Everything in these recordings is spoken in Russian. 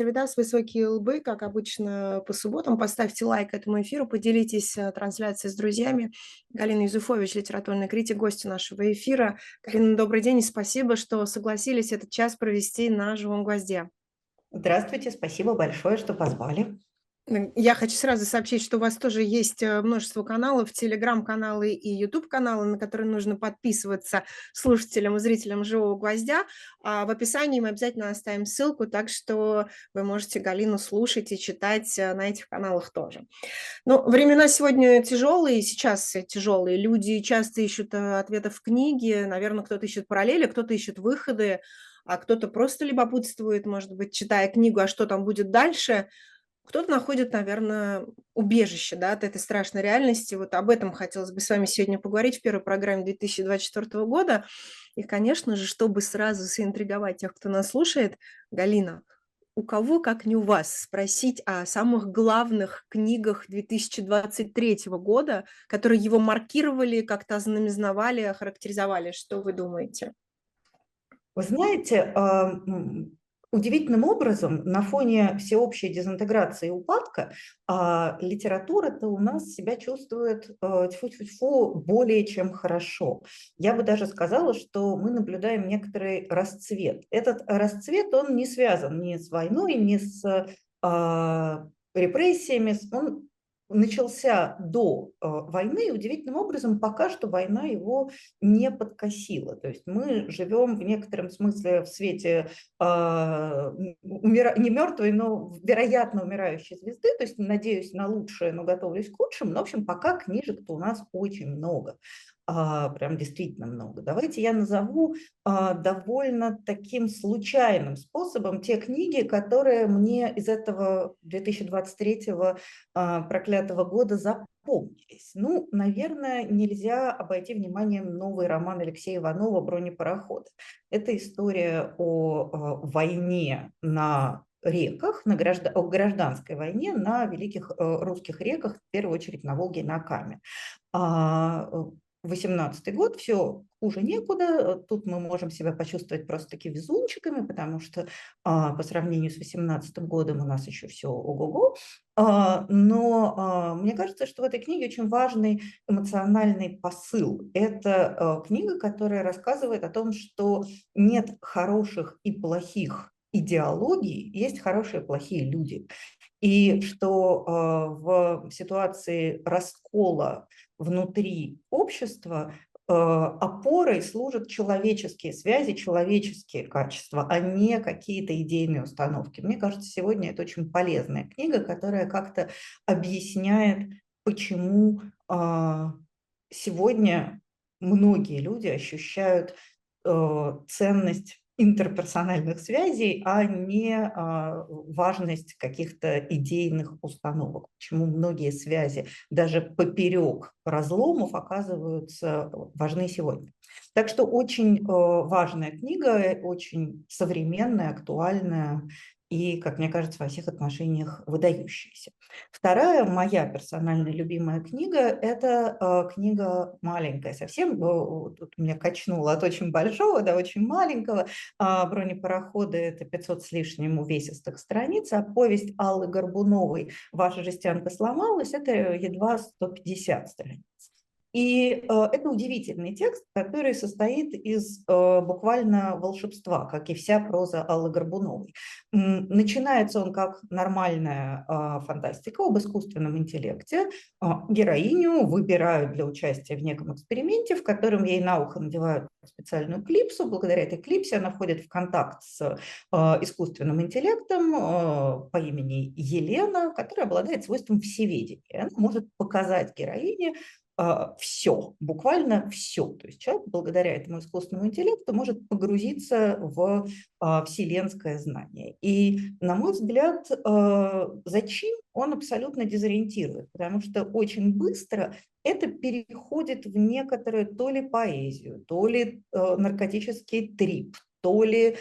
Сервидас, Высокие лбы, как обычно по субботам. Поставьте лайк этому эфиру, поделитесь э, трансляцией с друзьями. Галина Юзуфович, литературный критик, гости нашего эфира. Галина, добрый день и спасибо, что согласились этот час провести на живом гвозде. Здравствуйте, спасибо большое, что позвали. Я хочу сразу сообщить, что у вас тоже есть э, множество каналов, телеграм-каналы и YouTube-каналы, на которые нужно подписываться слушателям и зрителям «Живого гвоздя». А в описании мы обязательно оставим ссылку, так что вы можете Галину слушать и читать э, на этих каналах тоже. Ну, времена сегодня тяжелые, сейчас тяжелые. Люди часто ищут э, ответы в книге, наверное, кто-то ищет параллели, кто-то ищет выходы, а кто-то просто любопытствует, может быть, читая книгу, а что там будет дальше – кто-то находит, наверное, убежище да, от этой страшной реальности. Вот об этом хотелось бы с вами сегодня поговорить в первой программе 2024 года. И, конечно же, чтобы сразу заинтриговать тех, кто нас слушает, Галина, у кого, как не у вас, спросить о самых главных книгах 2023 года, которые его маркировали, как-то ознаменовали, охарактеризовали. Что вы думаете? Вы знаете, Удивительным образом, на фоне всеобщей дезинтеграции и упадка, а, литература-то у нас себя чувствует тьфу -тьфу -тьфу, более чем хорошо. Я бы даже сказала, что мы наблюдаем некоторый расцвет. Этот расцвет, он не связан ни с войной, ни с а, репрессиями, он начался до э, войны, и удивительным образом пока что война его не подкосила. То есть мы живем в некотором смысле в свете э, не мертвой, но вероятно умирающей звезды, то есть надеюсь на лучшее, но готовлюсь к худшему. Но, в общем, пока книжек-то у нас очень много а, прям действительно много. Давайте я назову а, довольно таким случайным способом те книги, которые мне из этого 2023 а, проклятого года запомнились. Ну, наверное, нельзя обойти вниманием новый роман Алексея Иванова «Бронепароходы». Это история о а, войне на реках, на граждан, о гражданской войне на великих э, русских реках, в первую очередь на Волге и на Каме. А, 18 год, все хуже некуда, тут мы можем себя почувствовать просто-таки везунчиками, потому что а, по сравнению с 18 годом у нас еще все ого-го, а, но а, мне кажется, что в этой книге очень важный эмоциональный посыл. Это а, книга, которая рассказывает о том, что нет хороших и плохих идеологий, есть хорошие и плохие люди. И что э, в ситуации раскола внутри общества э, опорой служат человеческие связи, человеческие качества, а не какие-то идейные установки. Мне кажется, сегодня это очень полезная книга, которая как-то объясняет, почему э, сегодня многие люди ощущают ценность интерперсональных связей, а не а, важность каких-то идейных установок. Почему многие связи даже поперек разломов оказываются важны сегодня. Так что очень э, важная книга, очень современная, актуальная и, как мне кажется, во всех отношениях выдающаяся. Вторая моя персональная любимая книга – это э, книга маленькая совсем, тут меня качнуло от очень большого до очень маленького. Э, «Бронепароходы» – это 500 с лишним увесистых страниц, а повесть Аллы Горбуновой «Ваша жестянка сломалась» – это едва 150 страниц. И э, это удивительный текст, который состоит из э, буквально волшебства, как и вся проза Аллы Горбуновой. Начинается он как нормальная э, фантастика об искусственном интеллекте. Э, героиню выбирают для участия в неком эксперименте, в котором ей на ухо надевают специальную клипсу. Благодаря этой клипсе она входит в контакт с э, искусственным интеллектом по имени Елена, которая обладает свойством всеведения. Она может показать героине а, все, буквально все. То есть человек благодаря этому искусственному интеллекту может погрузиться в а, вселенское знание. И, на мой взгляд, а, зачем он абсолютно дезориентирует, потому что очень быстро это переходит в некоторую то ли поэзию, то ли наркотический трип, то ли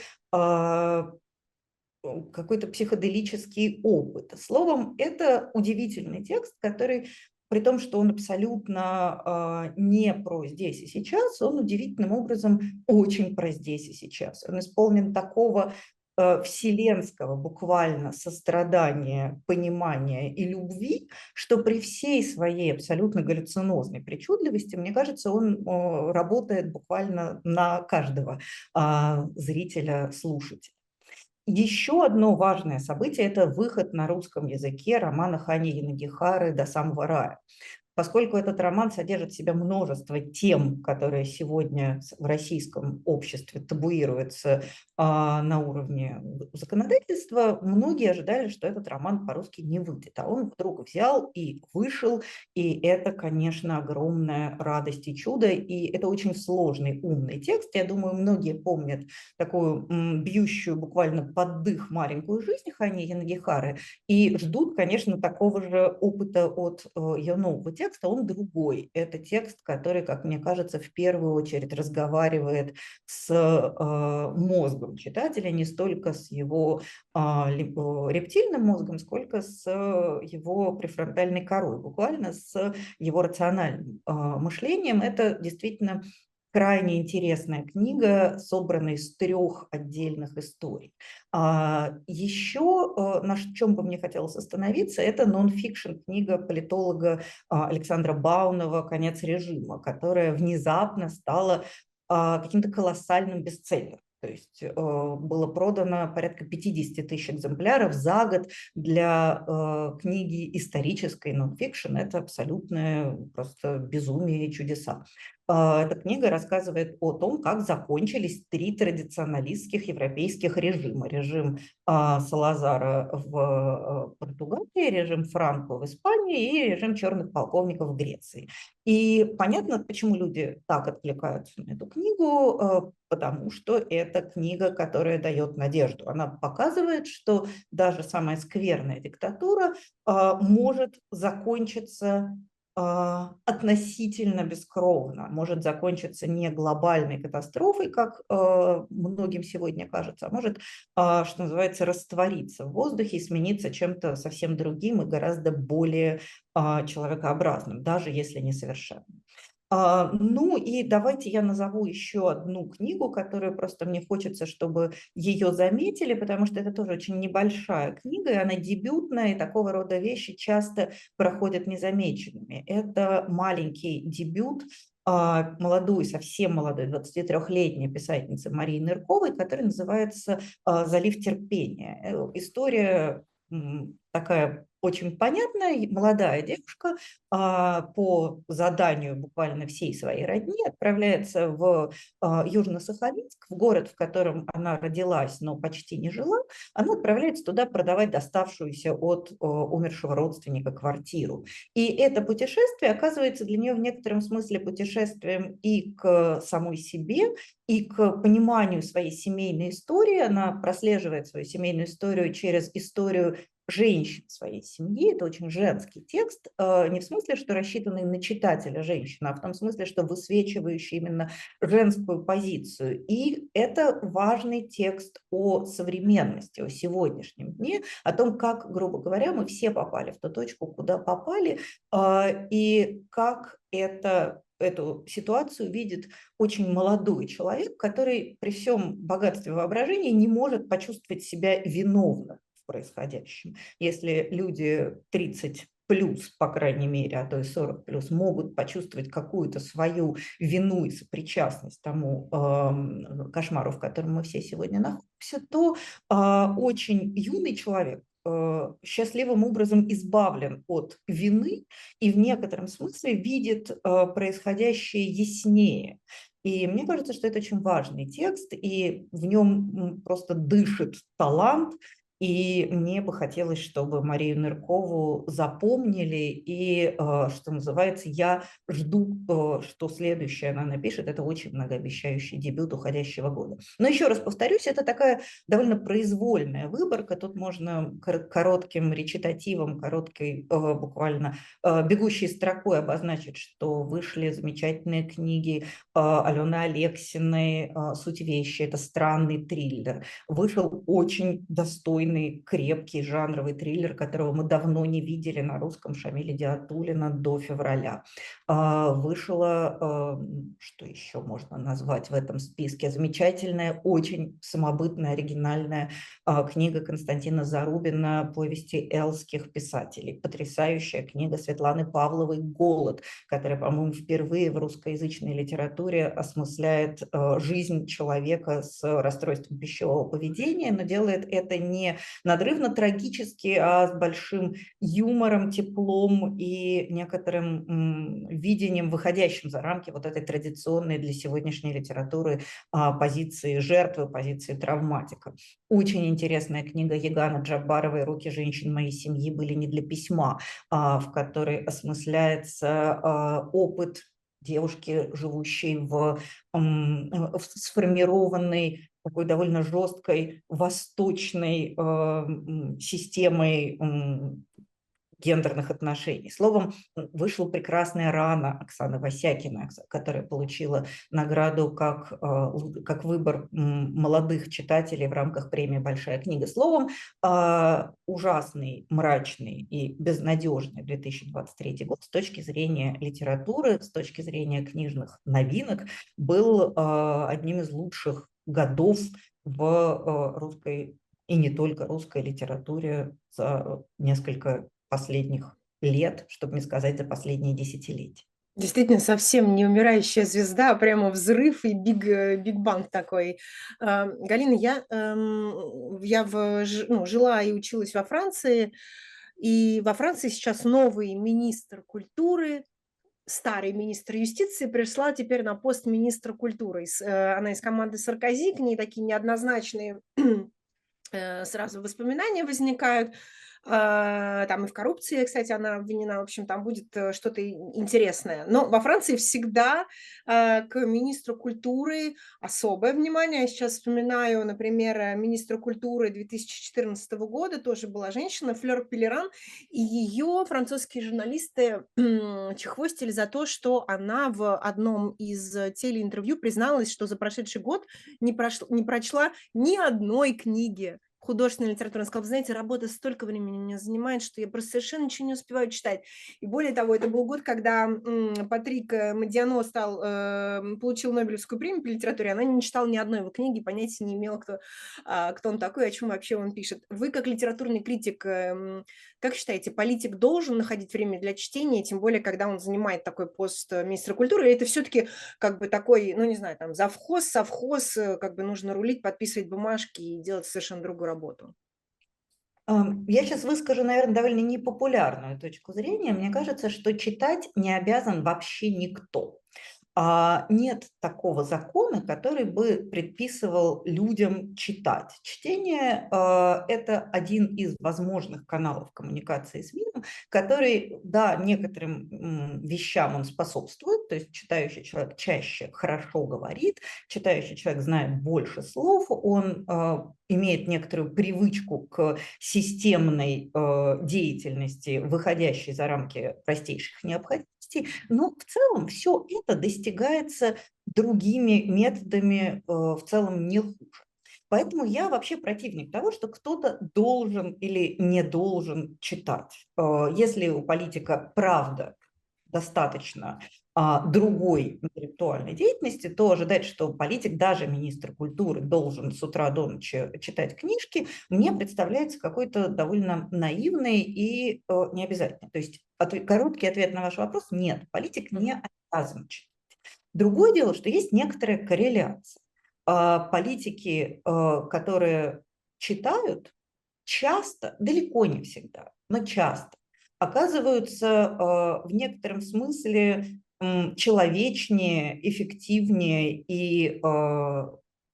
какой-то психоделический опыт. Словом, это удивительный текст, который при том, что он абсолютно э, не про здесь и сейчас, он удивительным образом очень про здесь и сейчас. Он исполнен такого э, вселенского буквально сострадания, понимания и любви, что при всей своей абсолютно галлюцинозной причудливости, мне кажется, он работает буквально на каждого а, зрителя, слушателя. Еще одно важное событие – это выход на русском языке романа Хани Янагихары «До самого рая». Поскольку этот роман содержит в себе множество тем, которые сегодня в российском обществе табуируются а, на уровне законодательства, многие ожидали, что этот роман по-русски не выйдет. А он вдруг взял и вышел, и это, конечно, огромная радость и чудо, и это очень сложный, умный текст. Я думаю, многие помнят такую м, бьющую буквально под дых маленькую жизнь Хани Янгихары и ждут, конечно, такого же опыта от э, ее нового текста, текста, он другой. Это текст, который, как мне кажется, в первую очередь разговаривает с э, мозгом читателя, не столько с его э, рептильным мозгом, сколько с его префронтальной корой, буквально с его рациональным мышлением. Это действительно крайне интересная книга, собранная из трех отдельных историй. А еще, э, на чем бы мне хотелось остановиться, это нон-фикшн книга политолога а, Александра Баунова «Конец режима», которая внезапно стала а, каким-то колоссальным бестселлером. То есть э, было продано порядка 50 тысяч экземпляров за год для э, книги исторической нон-фикшн. Это абсолютное просто безумие и чудеса. А, эта книга рассказывает о том, как закончились три традиционалистских европейских режима. Режим а, Салазара в а, Португалии, режим Франко в Испании и режим черных полковников в Греции. И понятно, почему люди так откликаются на эту книгу, потому что это книга, которая дает надежду. Она показывает, что даже самая скверная диктатура может закончиться относительно бескровно, может закончиться не глобальной катастрофой, как а, многим сегодня кажется, а может, а, что называется, раствориться в воздухе и смениться чем-то совсем другим и гораздо более человекообразным, даже если не совершенным. А, ну и давайте я назову еще одну книгу, которую просто мне хочется, чтобы ее заметили, потому что это тоже очень небольшая книга, и она дебютная, и такого рода вещи часто проходят незамеченными. Это маленький дебют а, молодой, совсем молодой, 23-летней писательницы Марии Нырковой, который называется а, «Залив терпения». Э, история такая очень понятная, молодая девушка а, по заданию буквально всей своей родни отправляется в а, Южно-Сахалинск, в город, в котором она родилась, но почти не жила. Она отправляется туда продавать доставшуюся от а, умершего родственника квартиру. И это путешествие оказывается для нее в некотором смысле путешествием и к самой себе, и к пониманию своей семейной истории. Она прослеживает свою семейную историю через историю женщин своей семьи. Это очень женский текст, э, не в смысле, что рассчитанный на читателя женщина, а в том смысле, что высвечивающий именно женскую позицию. И это важный текст о современности, о сегодняшнем дне, о том, как, грубо говоря, мы все попали в ту точку, куда попали, э, и как это эту ситуацию видит очень молодой человек, который при всем богатстве воображения не может почувствовать себя виновным происходящем. Если люди 30 плюс, по крайней мере, а то и 40 плюс, могут почувствовать какую-то свою вину и сопричастность тому э, кошмару, в котором мы все сегодня находимся, то э, очень юный человек э, счастливым образом избавлен от вины и в некотором смысле видит э, происходящее яснее. И мне кажется, что это очень важный текст, и в нем просто дышит талант, и мне бы хотелось, чтобы Марию Ныркову запомнили. И, э, что называется, я жду, э, что следующее она напишет. Это очень многообещающий дебют уходящего года. Но еще раз повторюсь, это такая довольно произвольная выборка. Тут можно коротким речитативом, короткой э, буквально бегущей строкой обозначить, что вышли замечательные книги Алены Алексиной «Суть вещи». Это странный триллер. Вышел очень достойный достойный, крепкий жанровый триллер, которого мы давно не видели на русском Шамиля Диатулина до февраля. А, вышла, что еще можно назвать в этом списке, замечательная, очень самобытная, оригинальная а, книга Константина Зарубина «Повести элских писателей». Потрясающая книга Светланы Павловой «Голод», которая, по-моему, впервые в русскоязычной литературе осмысляет а, жизнь человека с расстройством пищевого поведения, но делает это не надрывно-трагически, а с большим юмором, теплом и некоторым видением, выходящим за рамки вот этой традиционной для сегодняшней литературы а, позиции жертвы, позиции травматика. Очень интересная книга Егана Джабаровой «Руки женщин моей семьи были не для письма», а, в которой осмысляется а, опыт девушки, живущей в, в сформированной такой довольно жесткой восточной э, системой гендерных отношений. Словом, вышла прекрасная рана Оксаны Васякина, которая получила награду как, э, как выбор молодых читателей в рамках премии «Большая книга». Словом, э, ужасный, мрачный и безнадежный 2023 год с точки зрения литературы, с точки зрения книжных новинок был одним из лучших годов в русской и не только русской литературе за несколько последних лет, чтобы не сказать за последние десятилетия. Действительно, совсем не умирающая звезда, а прямо взрыв и биг, э, биг банг такой. А, Галина, я, эм, я в, ну, жила и училась во Франции, и во Франции сейчас новый министр культуры, старый министр юстиции пришла теперь на пост министра культуры. Э, она из команды Саркози, к ней такие неоднозначные э, сразу воспоминания возникают. А, там и в коррупции, кстати, она обвинена, в общем, там будет э, что-то интересное. Но во Франции всегда а, к министру культуры особое внимание. Я сейчас вспоминаю, например, министра культуры 2014 года, тоже была женщина, Флёр Пелеран, и ее французские журналисты чехвостили за то, что она в одном из телеинтервью призналась, что за прошедший год не, прошла, не прочла ни одной книги художественной литературы. Он сказал, знаете, работа столько времени меня занимает, что я просто совершенно ничего не успеваю читать. И более того, это был год, когда Патрик э, Мадиано стал, э, получил Нобелевскую премию по литературе, она не читала ни одной его книги, понятия не имела, кто, а, кто он такой, о чем вообще он пишет. Вы, как литературный критик, эм, как считаете, политик должен находить время для чтения, тем более, когда он занимает такой пост э, министра культуры, или это все-таки как бы такой, ну, не знаю, там, завхоз, совхоз, как бы нужно рулить, подписывать бумажки и делать совершенно другую работу? Я сейчас выскажу, наверное, довольно непопулярную точку зрения. Мне кажется, что читать не обязан вообще никто. А, нет такого закона, который бы предписывал людям читать. Чтение а, – это один из возможных каналов коммуникации с миром, который, да, некоторым вещам он способствует, то есть читающий человек чаще хорошо говорит, читающий человек знает больше слов, он а, имеет некоторую привычку к системной деятельности, выходящей за рамки простейших необходимостей, но в целом все это достигается другими методами, э, в целом не хуже. Поэтому я вообще противник того, что кто-то должен или не должен читать. Э, если у политика правда достаточно а, другой интеллектуальной деятельности, то ожидать, что политик, даже министр культуры, должен с утра до ночи читать книжки, мне представляется какой-то довольно наивный и э, необязательный. То есть от, короткий ответ на ваш вопрос – нет, политик не обязан читать. Другое дело, что есть некоторая корреляция. А, политики, э, которые читают, часто, далеко не всегда, но часто, оказываются э, в некотором смысле человечнее, эффективнее и э,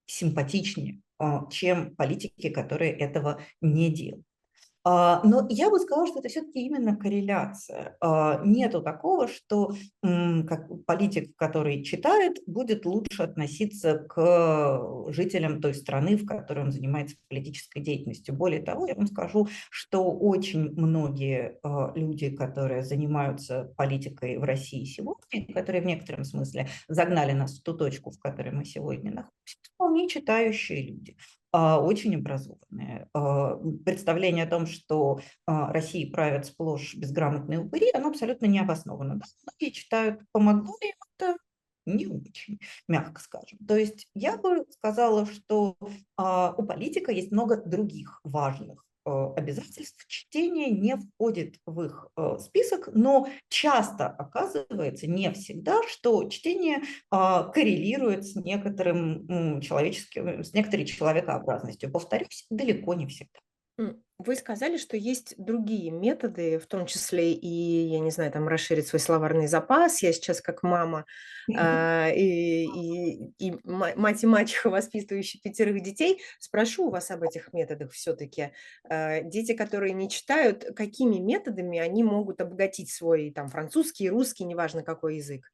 симпатичнее, э, чем политики, которые этого не делают. А, но я бы сказала, что это все-таки именно корреляция. А, нету такого, что как политик, который читает, будет лучше относиться к жителям той страны, в которой он занимается политической деятельностью. Более того, я вам скажу, что очень многие а, люди, которые занимаются политикой в России сегодня, которые в некотором смысле загнали нас в ту точку, в которой мы сегодня находимся, вполне читающие люди. Очень образованные. Представление о том, что Россией правят сплошь безграмотные упыри, оно абсолютно не обосновано. Многие читают помогло им это не очень, мягко скажем. То есть я бы сказала, что у политика есть много других важных обязательств чтение не входит в их э, список, но часто оказывается, не всегда, что чтение а, коррелирует с некоторым человеческим, с некоторой человекообразностью. Повторюсь, далеко не всегда. Вы сказали, что есть другие методы, в том числе и, я не знаю, там расширить свой словарный запас. Я сейчас как мама а, и, и, и мать и мачеха, воспитывающие пятерых детей, спрошу у вас об этих методах все-таки. А, дети, которые не читают, какими методами они могут обогатить свой там французский, русский, неважно какой язык?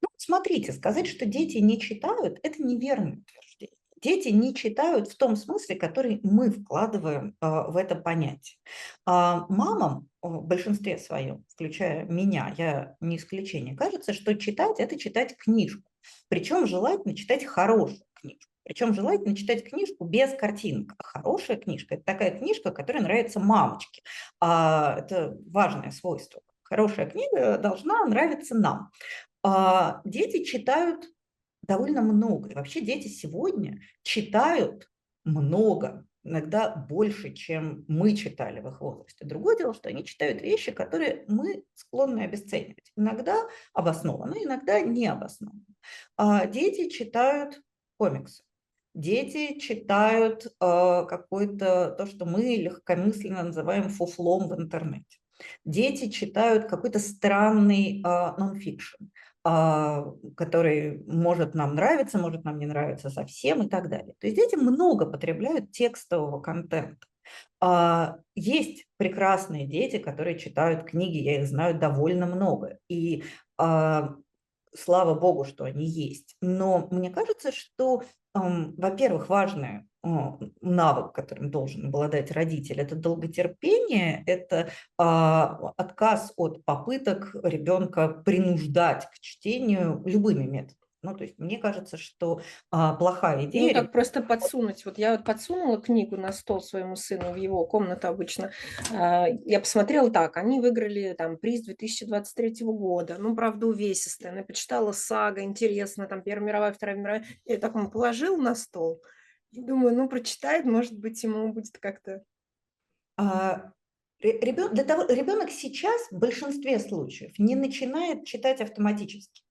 Ну, смотрите, сказать, что дети не читают, это неверное утверждение дети не читают в том смысле, который мы вкладываем а, в это понятие. А мамам в большинстве своем, включая меня, я не исключение, кажется, что читать – это читать книжку. Причем желательно читать хорошую книжку. Причем желательно читать книжку без картинок. А хорошая книжка – это такая книжка, которая нравится мамочке. Это важное свойство. Хорошая книга должна нравиться нам. Дети читают довольно много. И вообще дети сегодня читают много, иногда больше, чем мы читали в их возрасте. Другое дело, что они читают вещи, которые мы склонны обесценивать. Иногда обоснованно, иногда не обоснованно. А дети читают комиксы. Дети читают э, какое-то то, что мы легкомысленно называем фуфлом в интернете. Дети читают какой-то странный э, нонфикшн. А, который может нам нравиться, может нам не нравиться совсем и так далее. То есть дети много потребляют текстового контента. А, есть прекрасные дети, которые читают книги, я их знаю довольно много. И а, слава богу, что они есть. Но мне кажется, что, во-первых, важное навык, которым должен обладать родитель, это долготерпение, это а, отказ от попыток ребенка принуждать к чтению любыми методами. Ну, то есть мне кажется, что а, плохая ну, идея... Ну, так просто подсунуть. Вот я вот подсунула книгу на стол своему сыну в его комнату обычно. А, я посмотрела так, они выиграли там приз 2023 года. Ну, правда, увесистая. Она почитала сага, интересно, там Первая мировая, Вторая мировая. Я так он положил на стол. Думаю, ну, прочитает, может быть, ему будет как-то... А, ребен, для того, ребенок сейчас в большинстве случаев не начинает читать автоматически.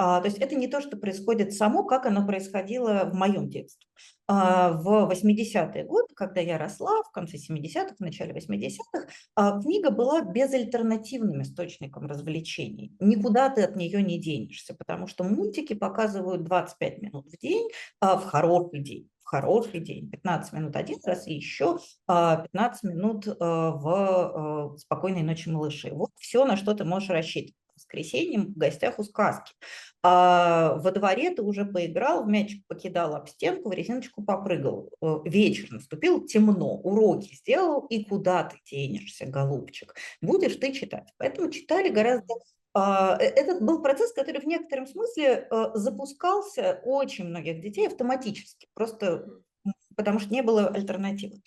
А, то есть это не то, что происходит само, как оно происходило в моем детстве. А, в 80-е годы, когда я росла, в конце 70-х, в начале 80-х, а, книга была безальтернативным источником развлечений. Никуда ты от нее не денешься, потому что мультики показывают 25 минут в день в хороший день хороший день, 15 минут один раз и еще 15 минут в «Спокойной ночи, малыши». Вот все, на что ты можешь рассчитывать воскресеньем в гостях у сказки. А во дворе ты уже поиграл, в мячик покидал об стенку, в резиночку попрыгал. Э, вечер наступил, темно, уроки сделал, и куда ты денешься, голубчик? Будешь ты читать. Поэтому читали гораздо а, э, этот был процесс, который в некотором смысле э, запускался очень многих детей автоматически, просто потому что не было альтернативы.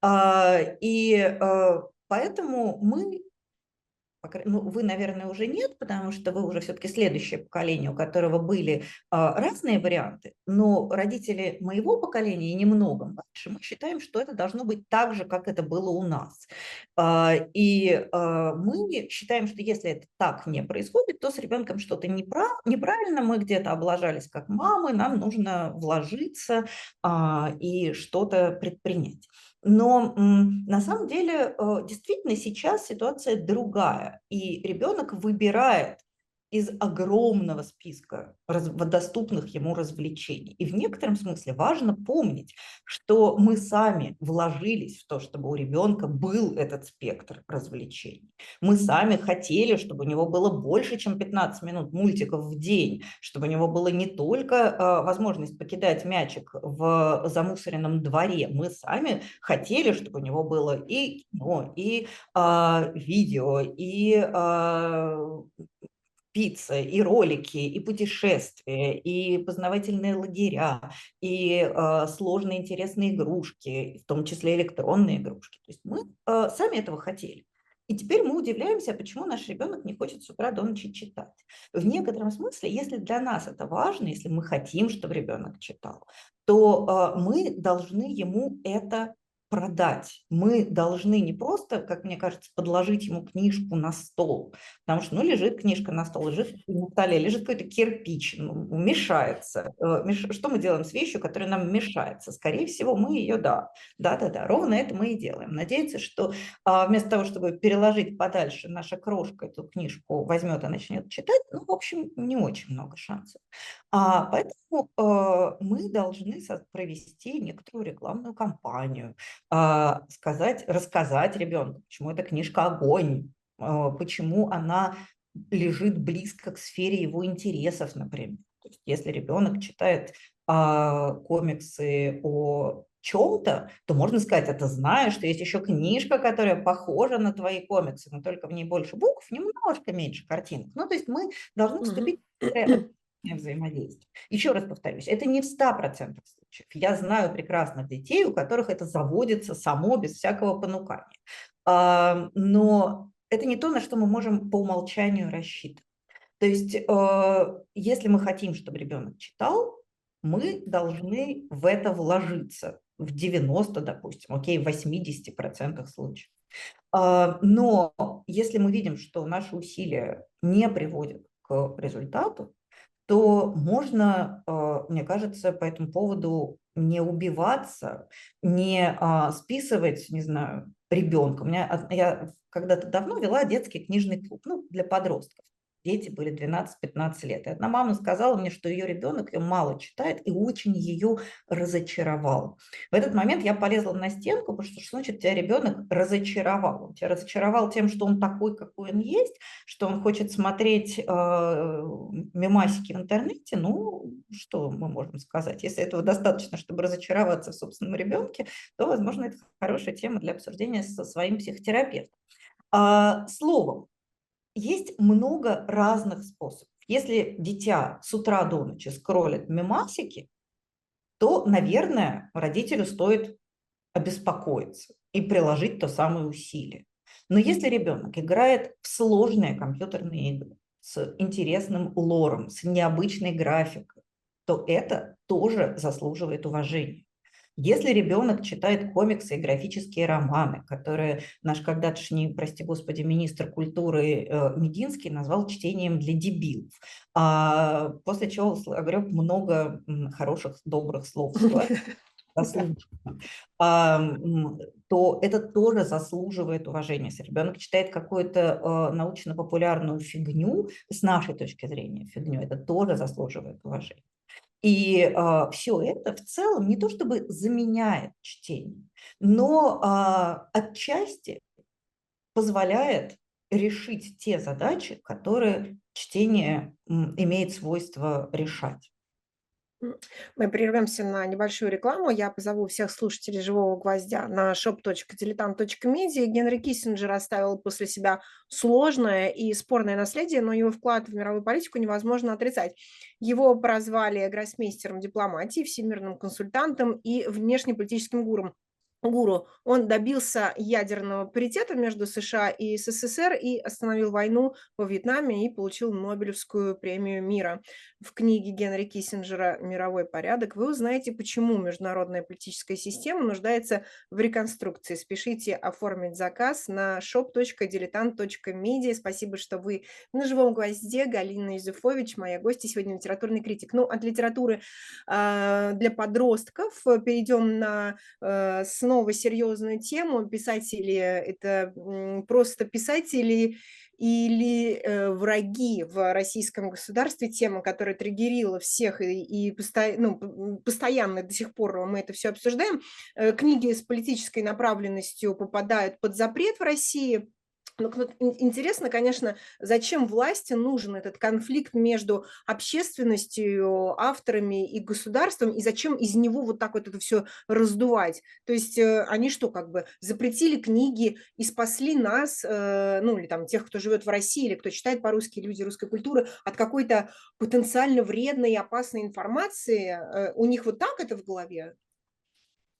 А, и поэтому мы ну, вы, наверное, уже нет, потому что вы уже все-таки следующее поколение, у которого были а, разные варианты, но родители моего поколения немного младше, мы считаем, что это должно быть так же, как это было у нас. А, и а, мы считаем, что если это так не происходит, то с ребенком что-то неправ, неправильно, мы где-то облажались как мамы, нам нужно вложиться и что-то предпринять. Но на самом деле э, действительно сейчас ситуация другая, и ребенок выбирает из огромного списка доступных ему развлечений. И в некотором смысле важно помнить, что мы сами вложились в то, чтобы у ребенка был этот спектр развлечений. Мы сами хотели, чтобы у него было больше, чем 15 минут мультиков в день, чтобы у него было не только э, возможность покидать мячик в замусоренном дворе, мы сами хотели, чтобы у него было и кино, и э, видео, и э, пицца, и ролики, и путешествия, и познавательные лагеря, и э, сложные интересные игрушки, в том числе электронные игрушки. То есть мы э, сами этого хотели. И теперь мы удивляемся, почему наш ребенок не хочет с утра до ночи читать. В некотором смысле, если для нас это важно, если мы хотим, чтобы ребенок читал, то э, мы должны ему это продать. Мы должны не просто, как мне кажется, подложить ему книжку на стол, потому что, ну, лежит книжка на стол, лежит на столе, лежит какой-то кирпич, мешается. Э, что мы делаем с вещью, которая нам мешается? Скорее всего, мы ее, да, да-да-да, ровно это мы и делаем. Надеяться, что а, вместо того, чтобы переложить подальше, наша крошка эту книжку возьмет и начнет читать, ну, в общем, не очень много шансов. А, поэтому э, мы должны провести некоторую рекламную кампанию, а, сказать, рассказать ребенку, почему эта книжка огонь, а, почему она лежит близко к сфере его интересов, например. То есть, если ребенок читает а, комиксы о чем-то, то можно сказать, это знаешь, что есть еще книжка, которая похожа на твои комиксы, но только в ней больше букв, немножко меньше картинок. Ну, то есть мы должны вступить в взаимодействие. Еще раз повторюсь, это не в 100% случаев. Я знаю прекрасных детей, у которых это заводится само, без всякого понукания. Но это не то, на что мы можем по умолчанию рассчитывать. То есть, э, если мы хотим, чтобы ребенок читал, мы должны в это вложиться в 90, допустим, окей, в 80% случаев. А, но если мы видим, что наши усилия не приводят к результату, то можно, а, мне кажется, по этому поводу не убиваться, не а, списывать, не знаю, ребенка. У меня, я когда-то давно вела детский книжный клуб, ну, для подростков дети были 12-15 лет. И одна мама сказала мне, что ее ребенок ее мало читает и очень ее разочаровал. В этот момент я полезла на стенку, потому что что значит тебя ребенок разочаровал? Он тебя разочаровал тем, что он такой, какой он есть, что он хочет смотреть э, мемасики в интернете. Ну, что мы можем сказать? Если этого достаточно, чтобы разочароваться в собственном ребенке, то, возможно, это хорошая тема для обсуждения со своим психотерапевтом. А, словом, есть много разных способов. Если дитя с утра до ночи скроллит мемасики, то, наверное, родителю стоит обеспокоиться и приложить то самое усилие. Но если ребенок играет в сложные компьютерные игры с интересным лором, с необычной графикой, то это тоже заслуживает уважения. Если ребенок читает комиксы и графические романы, которые наш когда-тошний, прости господи, министр культуры э, Мединский назвал чтением для дебилов, а после чего огреб много хороших, добрых слов то это тоже заслуживает уважения. Если ребенок читает какую-то э, научно-популярную фигню, с нашей точки зрения фигню, это тоже заслуживает уважения. И а, все это в целом не то чтобы заменяет чтение, но а, отчасти позволяет решить те задачи, которые чтение имеет свойство решать. Мы прервемся на небольшую рекламу. Я позову всех слушателей «Живого гвоздя» на shop.diletant.media. Генри Киссинджер оставил после себя сложное и спорное наследие, но его вклад в мировую политику невозможно отрицать. Его прозвали гроссмейстером дипломатии, всемирным консультантом и внешнеполитическим гуром гуру, он добился ядерного паритета между США и СССР и остановил войну во Вьетнаме и получил Нобелевскую премию мира. В книге Генри Киссинджера «Мировой порядок» вы узнаете, почему международная политическая система нуждается в реконструкции. Спешите оформить заказ на shop.diletant.media. Спасибо, что вы на живом гвозде. Галина Юзефович, моя гостья, сегодня литературный критик. Ну, от литературы э, для подростков перейдем на э, снова серьезную тему. Писатели – это просто писатели или э, враги в российском государстве, тема, которая триггерила всех и, и посто, ну, постоянно до сих пор мы это все обсуждаем. Э, книги с политической направленностью попадают под запрет в России. Ну, интересно, конечно, зачем власти нужен этот конфликт между общественностью, авторами и государством, и зачем из него вот так вот это все раздувать? То есть э, они что, как бы запретили книги и спасли нас, э, ну, или там тех, кто живет в России, или кто читает по-русски, люди русской культуры, от какой-то потенциально вредной и опасной информации? Э, у них вот так это в голове?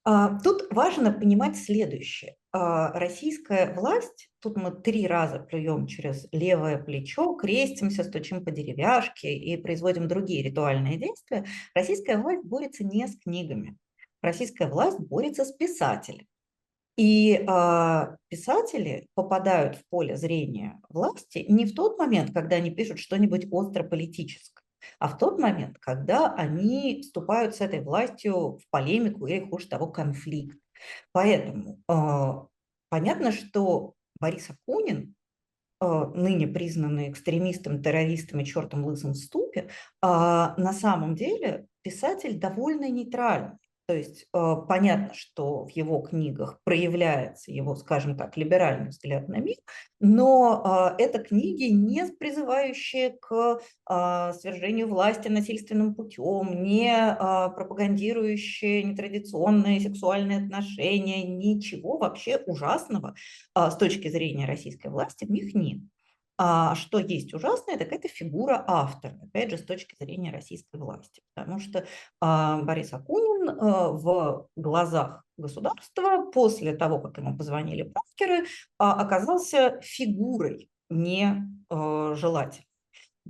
А, тут важно понимать следующее. А, российская власть, тут мы три раза плюем через левое плечо, крестимся, стучим по деревяшке и производим другие ритуальные действия. Российская власть борется не с книгами. Российская власть борется с писателями. И э, писатели попадают в поле зрения власти не в тот момент, когда они пишут что-нибудь остро политическое, а в тот момент, когда они вступают с этой властью в полемику или, хуже того, конфликт. Поэтому э, понятно, что Борис Акунин, э, ныне признанный экстремистом, террористом и чертом лысым в ступе, э, на самом деле писатель довольно нейтральный. То есть э, понятно, что в его книгах проявляется его, скажем так, либеральный взгляд на мир, но э, это книги, не призывающие к э, свержению власти насильственным путем, не пропагандирующие нетрадиционные сексуальные отношения, ничего вообще ужасного с точки зрения российской власти в них нет. А что есть ужасное, так это фигура автора, опять же, с точки зрения российской власти. Потому что а, Борис Акунин а, в глазах государства после того, как ему позвонили брокеры, а, оказался фигурой не желательной.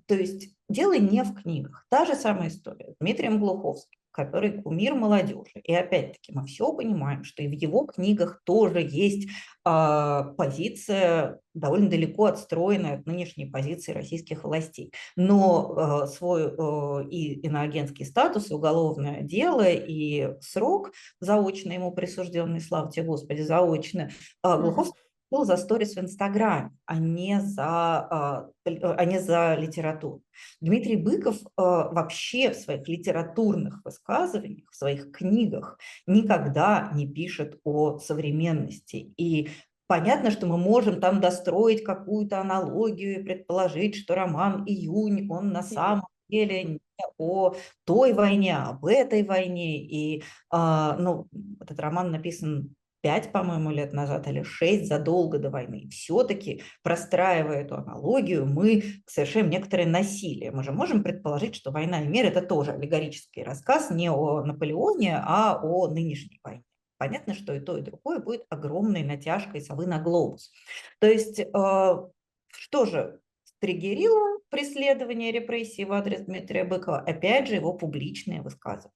То есть дело не в книгах. Та же самая история. Дмитрием Глуховским который кумир молодежи. И опять-таки мы все понимаем, что и в его книгах тоже есть э, позиция довольно далеко отстроенная от нынешней позиции российских властей. Но э, свой э, и иноагентский статус, и уголовное дело, и срок заочно ему присужденный, славьте Господи, заочно, э, Глуховский был за сторис в Инстаграме, а не за, а, а не за литературу. Дмитрий Быков а, вообще в своих литературных высказываниях, в своих книгах никогда не пишет о современности. И Понятно, что мы можем там достроить какую-то аналогию и предположить, что роман «Июнь», он на самом деле не о той войне, а об этой войне. И ну, этот роман написан пять, по-моему, лет назад или шесть, задолго до войны. Все-таки, простраивая эту аналогию, мы совершаем некоторое насилие. Мы же можем предположить, что «Война и мир» – это тоже аллегорический рассказ не о Наполеоне, а о нынешней войне. Понятно, что и то, и другое будет огромной натяжкой совы на глобус. То есть, э, что же триггерило преследование репрессий в адрес Дмитрия Быкова? Опять же, его публичные высказывания.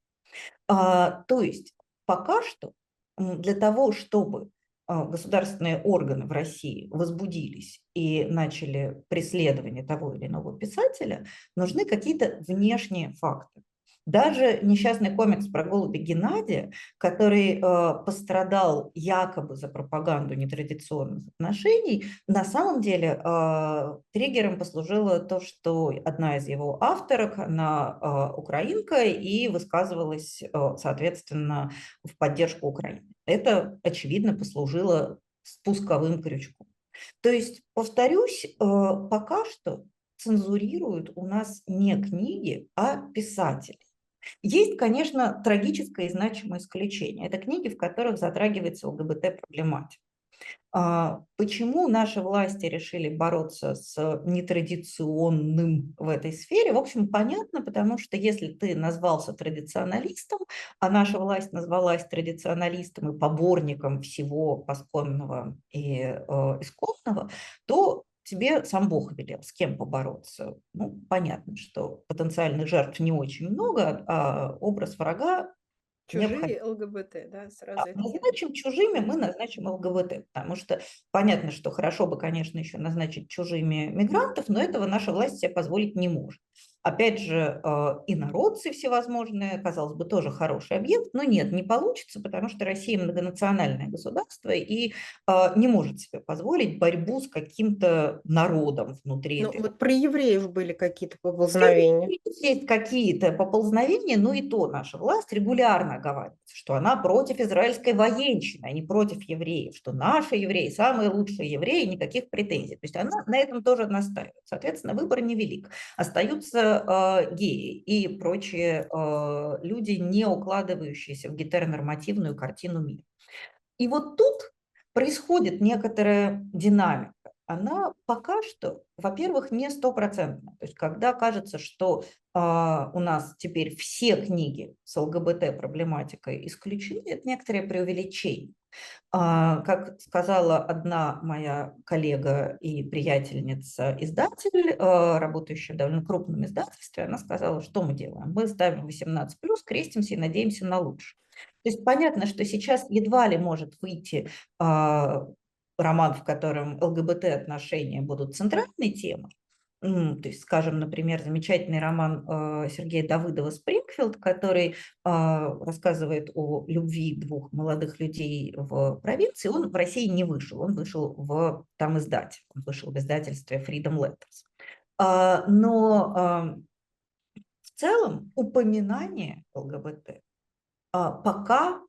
А, то есть, пока что для того, чтобы а, государственные органы в России возбудились и начали преследование того или иного писателя, нужны какие-то внешние факты. Даже несчастный комикс про голубя Геннадия, который э, пострадал якобы за пропаганду нетрадиционных отношений, на самом деле э, триггером послужило то, что одна из его авторок, она э, украинка и высказывалась, э, соответственно, в поддержку Украины. Это, очевидно, послужило спусковым крючком. То есть, повторюсь, э, пока что цензурируют у нас не книги, а писатели. Есть, конечно, трагическое и значимое исключение. Это книги, в которых затрагивается ЛГБТ-проблематика. А, почему наши власти решили бороться с нетрадиционным в этой сфере? В общем, понятно, потому что если ты назвался традиционалистом, а наша власть назвалась традиционалистом и поборником всего посконного и э, исконного, то тебе сам Бог велел, с кем побороться. Ну, понятно, что потенциальных жертв не очень много, а образ врага Чужие необходим. ЛГБТ, да, сразу. Да, назначим чужими, мы назначим ЛГБТ, потому что понятно, что хорошо бы, конечно, еще назначить чужими мигрантов, но этого наша власть себе позволить не может. Опять же, инородцы всевозможные, казалось бы, тоже хороший объект, но нет, не получится, потому что Россия многонациональное государство и не может себе позволить борьбу с каким-то народом внутри. Ну, вот про евреев были какие-то поползновения. Есть какие-то поползновения, но и то наша власть регулярно оговаривается, что она против израильской военщины, а не против евреев, что наши евреи самые лучшие евреи, никаких претензий. То есть она на этом тоже настаивает. Соответственно, выбор невелик. Остаются э, геи и прочие э, люди, не укладывающиеся в гетеронормативную картину мира. И вот тут происходит некоторая динамика она пока что, во-первых, не стопроцентна. То есть когда кажется, что э, у нас теперь все книги с ЛГБТ-проблематикой исключены, это некоторое преувеличение. А, как сказала одна моя коллега и приятельница издатель, а, работающая в довольно крупном издательстве, она сказала, что мы делаем? Мы ставим 18+, крестимся и надеемся на лучшее. То есть понятно, что сейчас едва ли может выйти а, роман, в котором ЛГБТ-отношения будут центральной темой, то есть, скажем, например, замечательный роман э, Сергея Давыдова «Спрингфилд», который э, рассказывает о любви двух молодых людей в провинции, он в России не вышел, он вышел в там издатель, он вышел в издательстве Freedom Letters. А, но в целом упоминание ЛГБТ пока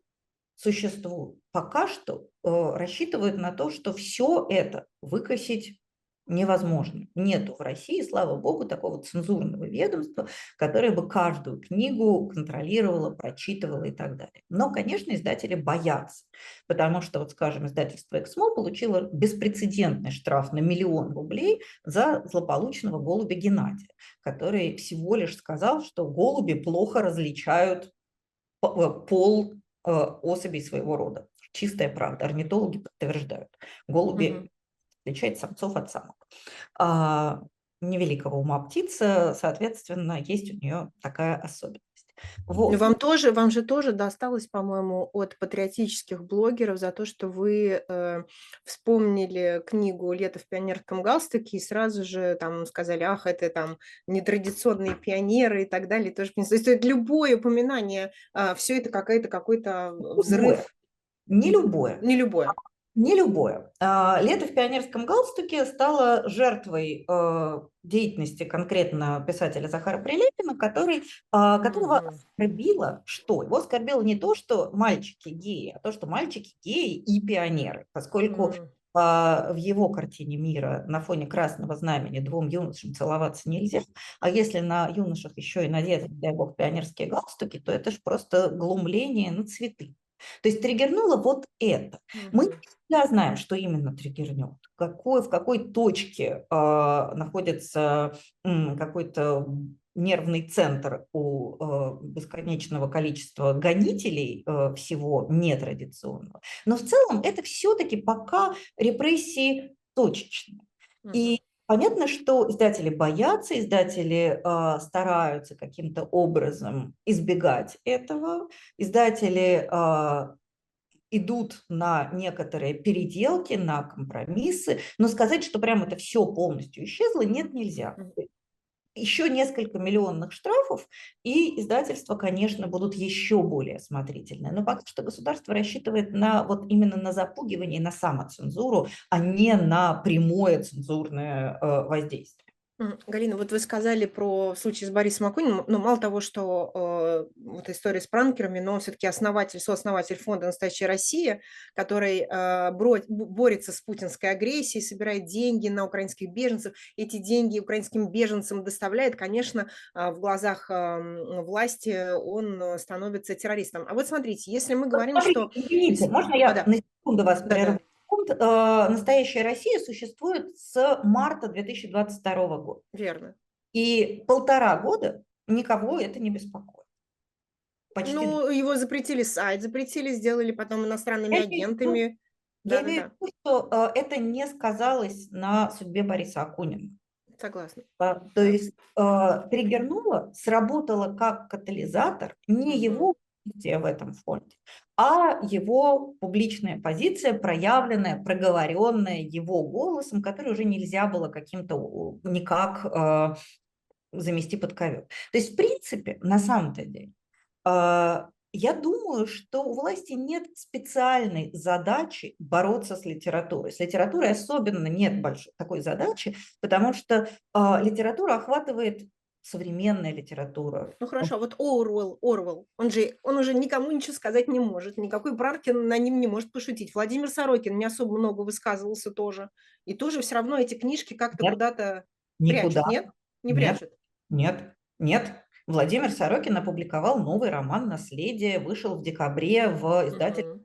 существует, пока что э, рассчитывают на то, что все это выкосить невозможно. Нету в России, слава богу, такого цензурного ведомства, которое бы каждую книгу контролировало, прочитывало и так далее. Но, конечно, издатели боятся, потому что, вот, скажем, издательство «Эксмо» получило беспрецедентный штраф на миллион рублей за злополучного голубя Геннадия, который всего лишь сказал, что голуби плохо различают э, пол э, особей своего рода. Чистая правда. Орнитологи подтверждают. Голуби угу отличает самцов от самок. А, невеликого ума птица, соответственно, есть у нее такая особенность. Вот. Вам тоже, вам же тоже досталось, по-моему, от патриотических блогеров за то, что вы э, вспомнили книгу «Лето в пионерском галстуке» и сразу же там сказали, ах, это там нетрадиционные пионеры и так далее. Тоже, то есть это любое упоминание, э, а, все это какая-то какой-то взрыв. Не любое. Не любое. Не любое. А, Лето в пионерском галстуке стало жертвой э, деятельности конкретно писателя Захара Прилепина, который, а, которого оскорбило что? Его оскорбило не то, что мальчики геи, а то, что мальчики геи и пионеры, поскольку а, в его картине мира на фоне красного знамени двум юношам целоваться нельзя, а если на юношах еще и надеты, дай бог, пионерские галстуки, то это же просто глумление на цветы. То есть триггернуло вот это. Mm-hmm. Мы всегда знаем, что именно триггернет, какой, в какой точке э, находится э, какой-то нервный центр у э, бесконечного количества гонителей э, всего нетрадиционного. Но в целом это все-таки пока репрессии точечные. Mm-hmm. И Понятно, что издатели боятся, издатели э, стараются каким-то образом избегать этого, издатели э, идут на некоторые переделки, на компромиссы, но сказать, что прям это все полностью исчезло, нет, нельзя еще несколько миллионных штрафов, и издательства, конечно, будут еще более осмотрительны. Но пока что государство рассчитывает на вот именно на запугивание, на самоцензуру, а не на прямое цензурное э, воздействие. Галина, вот вы сказали про случай с Борисом Акуниным, но мало того, что э, вот история с пранкерами, но он все-таки основатель, сооснователь фонда «Настоящая Россия», который э, бро, борется с путинской агрессией, собирает деньги на украинских беженцев. Эти деньги украинским беженцам доставляет, конечно, э, в глазах э, власти он становится террористом. А вот смотрите, если мы говорим, что... Извините, можно я да. на секунду вас да, прерву? Фонд э, «Настоящая Россия» существует с марта 2022 года. Верно. И полтора года никого это не беспокоит. Почти... Ну, его запретили сайт, запретили, сделали потом иностранными я агентами. Я да, имею в виду, что э, это не сказалось на судьбе Бориса Акунина. Согласна. То есть э, триггернуло, сработало как катализатор не его в этом фонде, а его публичная позиция, проявленная, проговоренная его голосом, который уже нельзя было каким-то никак э, замести под ковер. То есть, в принципе, на самом-то деле, а, я думаю, что у власти нет специальной задачи бороться с литературой. С литературой особенно нет большой такой задачи, потому что э, литература охватывает современная литература. Ну хорошо, а вот Оруэлл, Орвелл, он же, он уже никому ничего сказать не может, никакой Браркин на ним не может пошутить. Владимир Сорокин не особо много высказывался тоже, и тоже все равно эти книжки как-то куда-то прячут, нет? Не прячут? Нет, нет. Владимир Сорокин опубликовал новый роман «Наследие», вышел в декабре в издательстве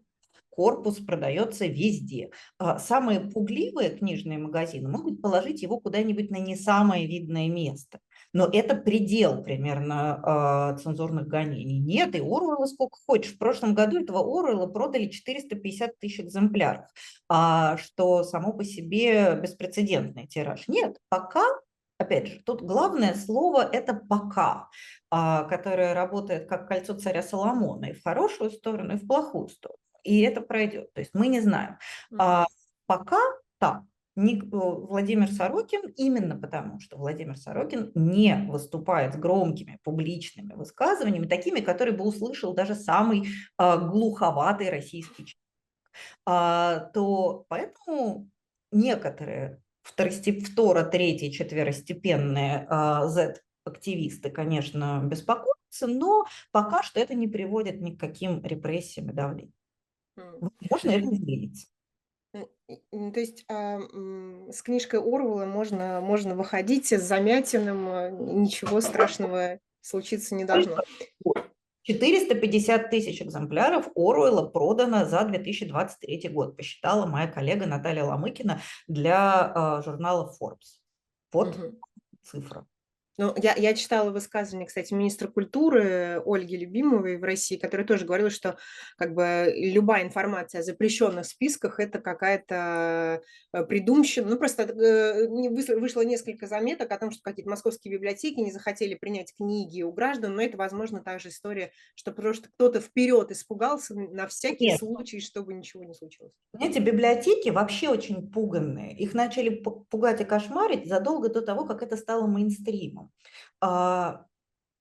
корпус продается везде. А, самые пугливые книжные магазины могут положить его куда-нибудь на не самое видное место. Но это предел примерно э, цензурных гонений. Нет, и Оруэлла сколько хочешь. В прошлом году этого Оруэлла продали 450 тысяч экземпляров, а, что само по себе беспрецедентный тираж. Нет, пока Опять же, тут главное слово – это «пока», а, которое работает как кольцо царя Соломона и в хорошую сторону, и в плохую сторону. И это пройдет. То есть мы не знаем. А пока так. Владимир Сорокин, именно потому что Владимир Сорокин не выступает с громкими публичными высказываниями, такими, которые бы услышал даже самый а, глуховатый российский человек, а, то поэтому некоторые второстеп, второ, третьи, четверостепенные а, Z-активисты, конечно, беспокоятся, но пока что это не приводит ни к каким репрессиям и давлению. Можно это изменить. То есть а, с книжкой Орвелла можно, можно выходить с замятиным, а, ничего страшного случиться не должно. 450 тысяч экземпляров Оруэлла продано за 2023 год, посчитала моя коллега Наталья Ломыкина для э, журнала Forbes. Вот угу. цифра. Ну, я, я читала высказывание, кстати, министра культуры Ольги Любимовой в России, которая тоже говорила, что как бы любая информация о запрещенных списках – это какая-то э, придумщина. Ну, просто э, вышло несколько заметок о том, что какие-то московские библиотеки не захотели принять книги у граждан, но это, возможно, также история, что просто кто-то вперед испугался на всякий Нет. случай, чтобы ничего не случилось. Эти библиотеки вообще очень пуганные. Их начали пугать и кошмарить задолго до того, как это стало мейнстримом. А,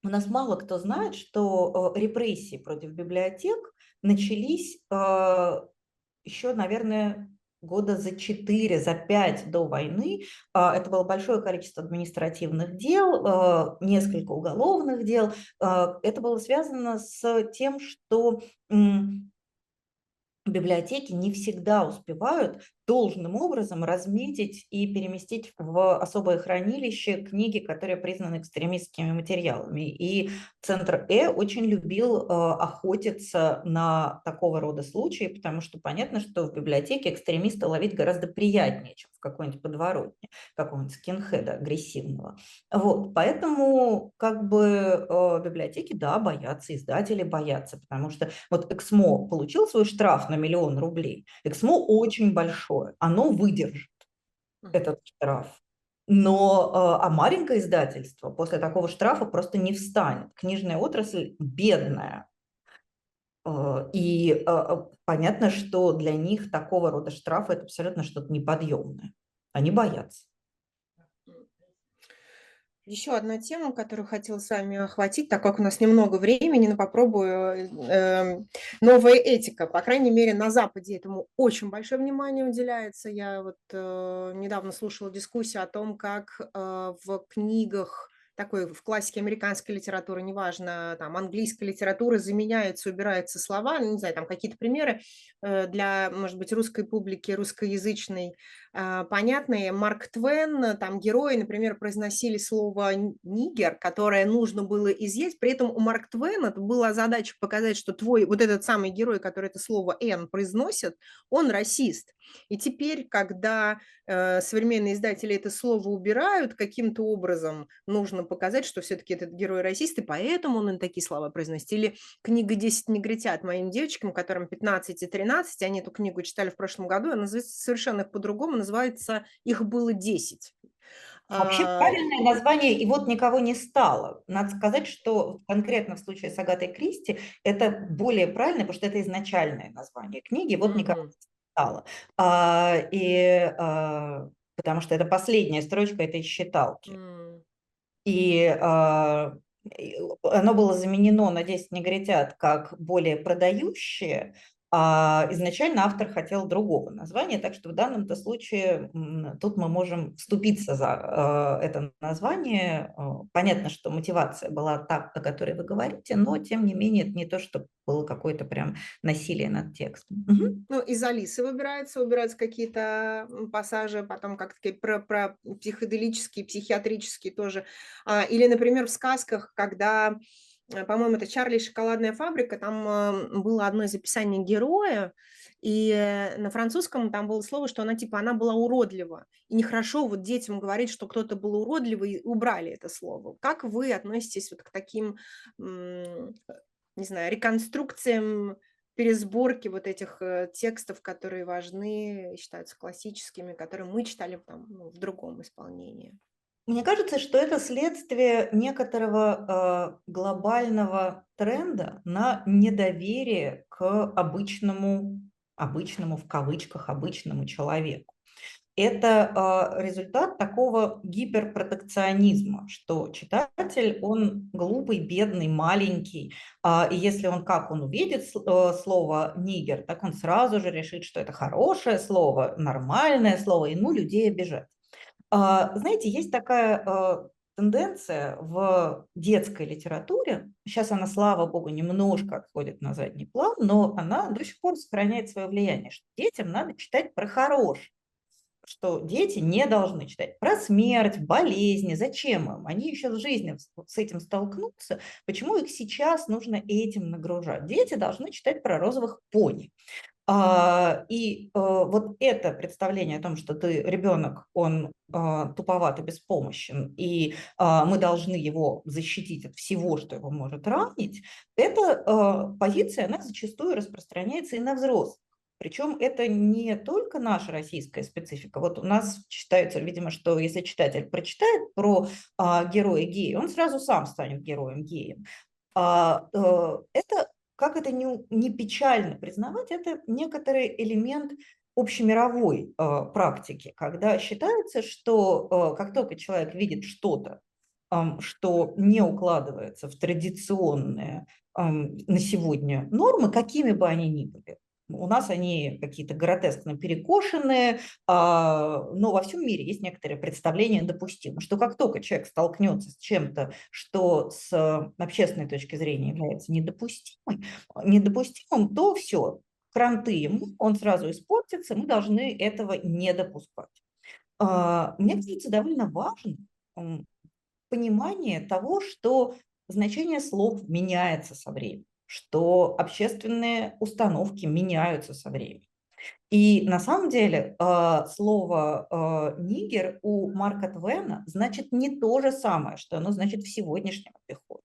у нас мало кто знает, что э, репрессии против библиотек начались а, еще, наверное, года за 4, за 5 до войны. А, это было большое количество административных дел, несколько уголовных дел. Это было связано с тем, что библиотеки не всегда успевают должным образом разметить и переместить в особое хранилище книги, которые признаны экстремистскими материалами. И Центр Э очень любил э, охотиться на такого рода случаи, потому что понятно, что в библиотеке экстремиста ловить гораздо приятнее, чем в какой-нибудь подворотне, какого-нибудь скинхеда агрессивного. Вот, поэтому как бы э, библиотеки, да, боятся, издатели боятся, потому что вот Эксмо получил свой штраф на миллион рублей. Эксмо очень большой, такое, оно выдержит этот штраф. Но а, а маленькое издательство после такого штрафа просто не встанет. Книжная отрасль бедная. А, и а, понятно, что для них такого рода штрафы – это абсолютно что-то неподъемное. Они боятся. Еще одна тема, которую хотела с вами охватить, так как у нас немного времени, но попробую. Э, новая этика, по крайней мере, на Западе этому очень большое внимание уделяется. Я вот э, недавно слушала дискуссию о том, как э, в книгах такой в классике американской литературы, неважно, там, английской литературы, заменяются, убираются слова, ну, не знаю, там какие-то примеры э, для, может быть, русской публики, русскоязычной, понятные. Марк Твен, там герои, например, произносили слово «нигер», которое нужно было изъять, при этом у Марк Твена была задача показать, что твой, вот этот самый герой, который это слово «н» произносит, он расист. И теперь, когда э, современные издатели это слово убирают, каким-то образом нужно показать, что все-таки этот герой расист, и поэтому он такие слова произносит. Или книга «10 негритят» моим девочкам, которым 15 и 13, они эту книгу читали в прошлом году, она называется совершенно по-другому, называется «Их было 10». Вообще а, правильное название, и вот никого не стало. Надо сказать, что конкретно в случае с Агатой Кристи это более правильно, потому что это изначальное название книги, вот никого не стало. А, и, а, потому что это последняя строчка этой считалки. И оно было заменено на 10 негритят как более продающее, а изначально автор хотел другого названия, так что в данном-то случае тут мы можем вступиться за э, это название. Э, понятно, что мотивация была та, о которой вы говорите, но тем не менее это не то, что было какое-то прям насилие над текстом. Угу. Ну, из Алисы выбирается, выбираются какие-то пассажи, потом как-то про, про психоделические, психиатрические тоже. А, или, например, в сказках, когда по-моему, это «Чарли шоколадная фабрика», там было одно из описаний героя, и на французском там было слово, что она типа, она была уродлива. И нехорошо вот детям говорить, что кто-то был уродливый, и убрали это слово. Как вы относитесь вот к таким, не знаю, реконструкциям, пересборки вот этих э, текстов, которые важны, считаются классическими, которые мы читали там, ну, в другом исполнении? Мне кажется, что это следствие некоторого э, глобального тренда на недоверие к обычному, обычному в кавычках, обычному человеку. Это э, результат такого гиперпротекционизма, что читатель, он глупый, бедный, маленький, э, и если он как он увидит э, слово «нигер», так он сразу же решит, что это хорошее слово, нормальное слово, и ну людей обижать. А, знаете, есть такая а, тенденция в детской литературе, сейчас она, слава богу, немножко отходит на задний план, но она до сих пор сохраняет свое влияние, что детям надо читать про хорошее, что дети не должны читать про смерть, болезни, зачем им? Они еще в жизни с этим столкнутся. Почему их сейчас нужно этим нагружать? Дети должны читать про розовых пони. А, и э, вот это представление о том, что ты ребенок, он а, туповат и беспомощен, и а, мы должны его защитить от всего, что его может ранить, эта позиция, она зачастую распространяется и на взрослых. Причем это не только наша российская специфика. Вот у нас считается, видимо, что если читатель прочитает про а, героя гея, он сразу сам станет героем геем. А, а, это как это не, не печально признавать, это некоторый элемент общемировой э, практики, когда считается, что э, как только человек видит что-то, э, что не укладывается в традиционные э, на сегодня нормы, какими бы они ни были, у нас они какие-то гротескно перекошенные, а, но во всем мире есть некоторые представления допустимы, что как только человек столкнется с чем-то, что с общественной точки зрения является недопустимым, недопустимым то все, кранты ему, он сразу испортится, мы должны этого не допускать. А, мне кажется, довольно важно понимание того, что значение слов меняется со временем что общественные установки меняются со временем. И на самом деле а, слово а, «нигер» у Марка Твена значит не то же самое, что оно значит в сегодняшнем обиходе.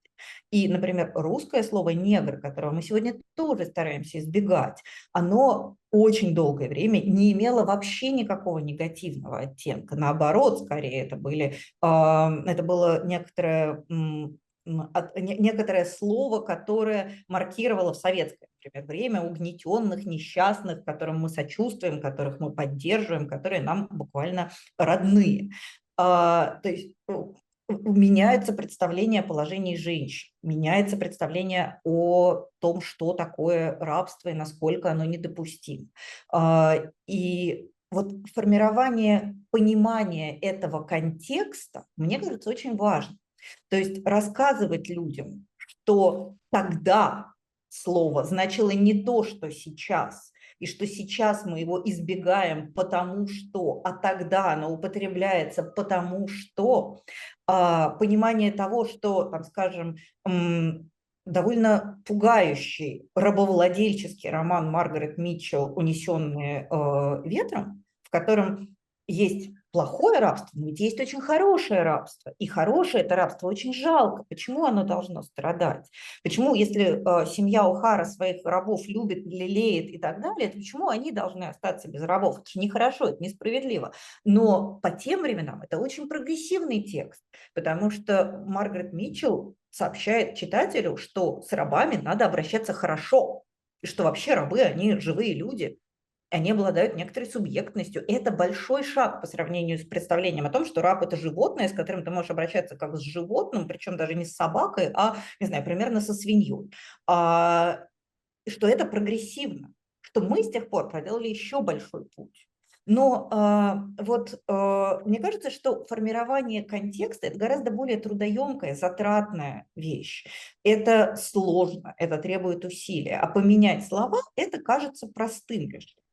И, например, русское слово «негр», которого мы сегодня тоже стараемся избегать, оно очень долгое время не имело вообще никакого негативного оттенка. Наоборот, скорее, это, были, это было некоторое некоторое слово, которое маркировало в советское например, время угнетенных, несчастных, которым мы сочувствуем, которых мы поддерживаем, которые нам буквально родные. А, то есть меняется представление о положении женщин, меняется представление о том, что такое рабство и насколько оно недопустимо. А, и вот формирование понимания этого контекста, мне кажется, очень важно. То есть рассказывать людям, что тогда слово значило не то, что сейчас, и что сейчас мы его избегаем потому что, а тогда оно употребляется потому что, а, понимание того, что, там, скажем, довольно пугающий рабовладельческий роман Маргарет Митчелл «Унесенные э, ветром», в котором есть плохое рабство, но ведь есть очень хорошее рабство. И хорошее это рабство очень жалко. Почему оно должно страдать? Почему, если э, семья Ухара своих рабов любит, лелеет и так далее, то почему они должны остаться без рабов? Это же нехорошо, это несправедливо. Но по тем временам это очень прогрессивный текст, потому что Маргарет Митчелл сообщает читателю, что с рабами надо обращаться хорошо, и что вообще рабы, они живые люди, они обладают некоторой субъектностью. Это большой шаг по сравнению с представлением о том, что раб – это животное, с которым ты можешь обращаться как с животным, причем даже не с собакой, а, не знаю, примерно со свиньей. А, что это прогрессивно, что мы с тех пор проделали еще большой путь. Но э, вот э, мне кажется, что формирование контекста – это гораздо более трудоемкая, затратная вещь. Это сложно, это требует усилия. А поменять слова – это кажется простым решением.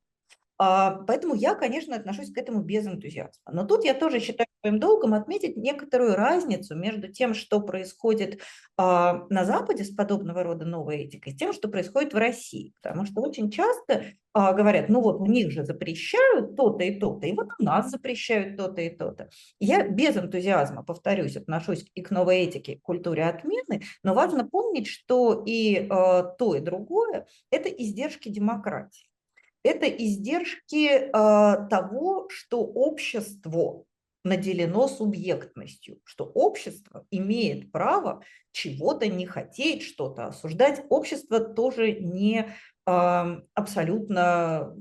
А, поэтому я, конечно, отношусь к этому без энтузиазма. Но тут я тоже считаю своим долгом отметить некоторую разницу между тем, что происходит а, на Западе с подобного рода новой этикой, и тем, что происходит в России. Потому что очень часто а, говорят, ну вот у них же запрещают то-то и то-то, и вот у нас запрещают то-то и то-то. Я без энтузиазма, повторюсь, отношусь и к новой этике, к культуре отмены, но важно помнить, что и то, и другое – это издержки демократии это издержки э, того, что общество наделено субъектностью, что общество имеет право чего-то не хотеть, что-то осуждать. Общество тоже не абсолютно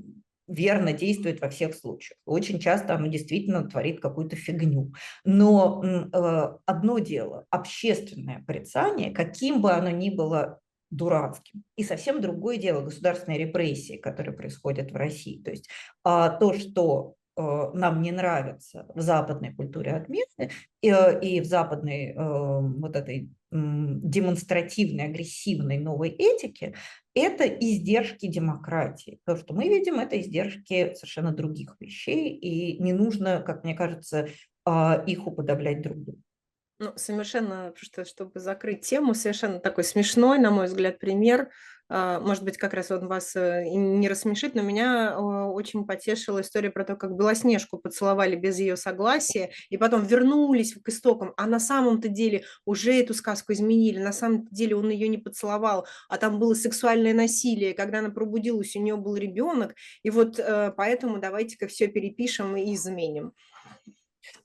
верно действует во всех случаях. Очень часто оно действительно творит какую-то фигню. Но э, одно дело – общественное порицание, каким бы оно ни было дурацким. И совсем другое дело государственные репрессии, которые происходят в России. То есть а, то, что а, нам не нравится в западной культуре отмены и, и в западной а, вот этой демонстративной, агрессивной новой этике, это издержки демократии. То, что мы видим, это издержки совершенно других вещей, и не нужно, как мне кажется, а, их уподоблять друг другу. Ну, совершенно, что, чтобы закрыть тему, совершенно такой смешной, на мой взгляд, пример. А, может быть, как раз он вас э, не рассмешит, но меня очень потешила история про то, как Белоснежку поцеловали без ее согласия, и потом вернулись к истокам, а на самом-то деле уже эту сказку изменили, на самом деле он ее не поцеловал, а там было сексуальное насилие, когда она пробудилась, у нее был ребенок, и вот э, поэтому давайте-ка все перепишем и изменим.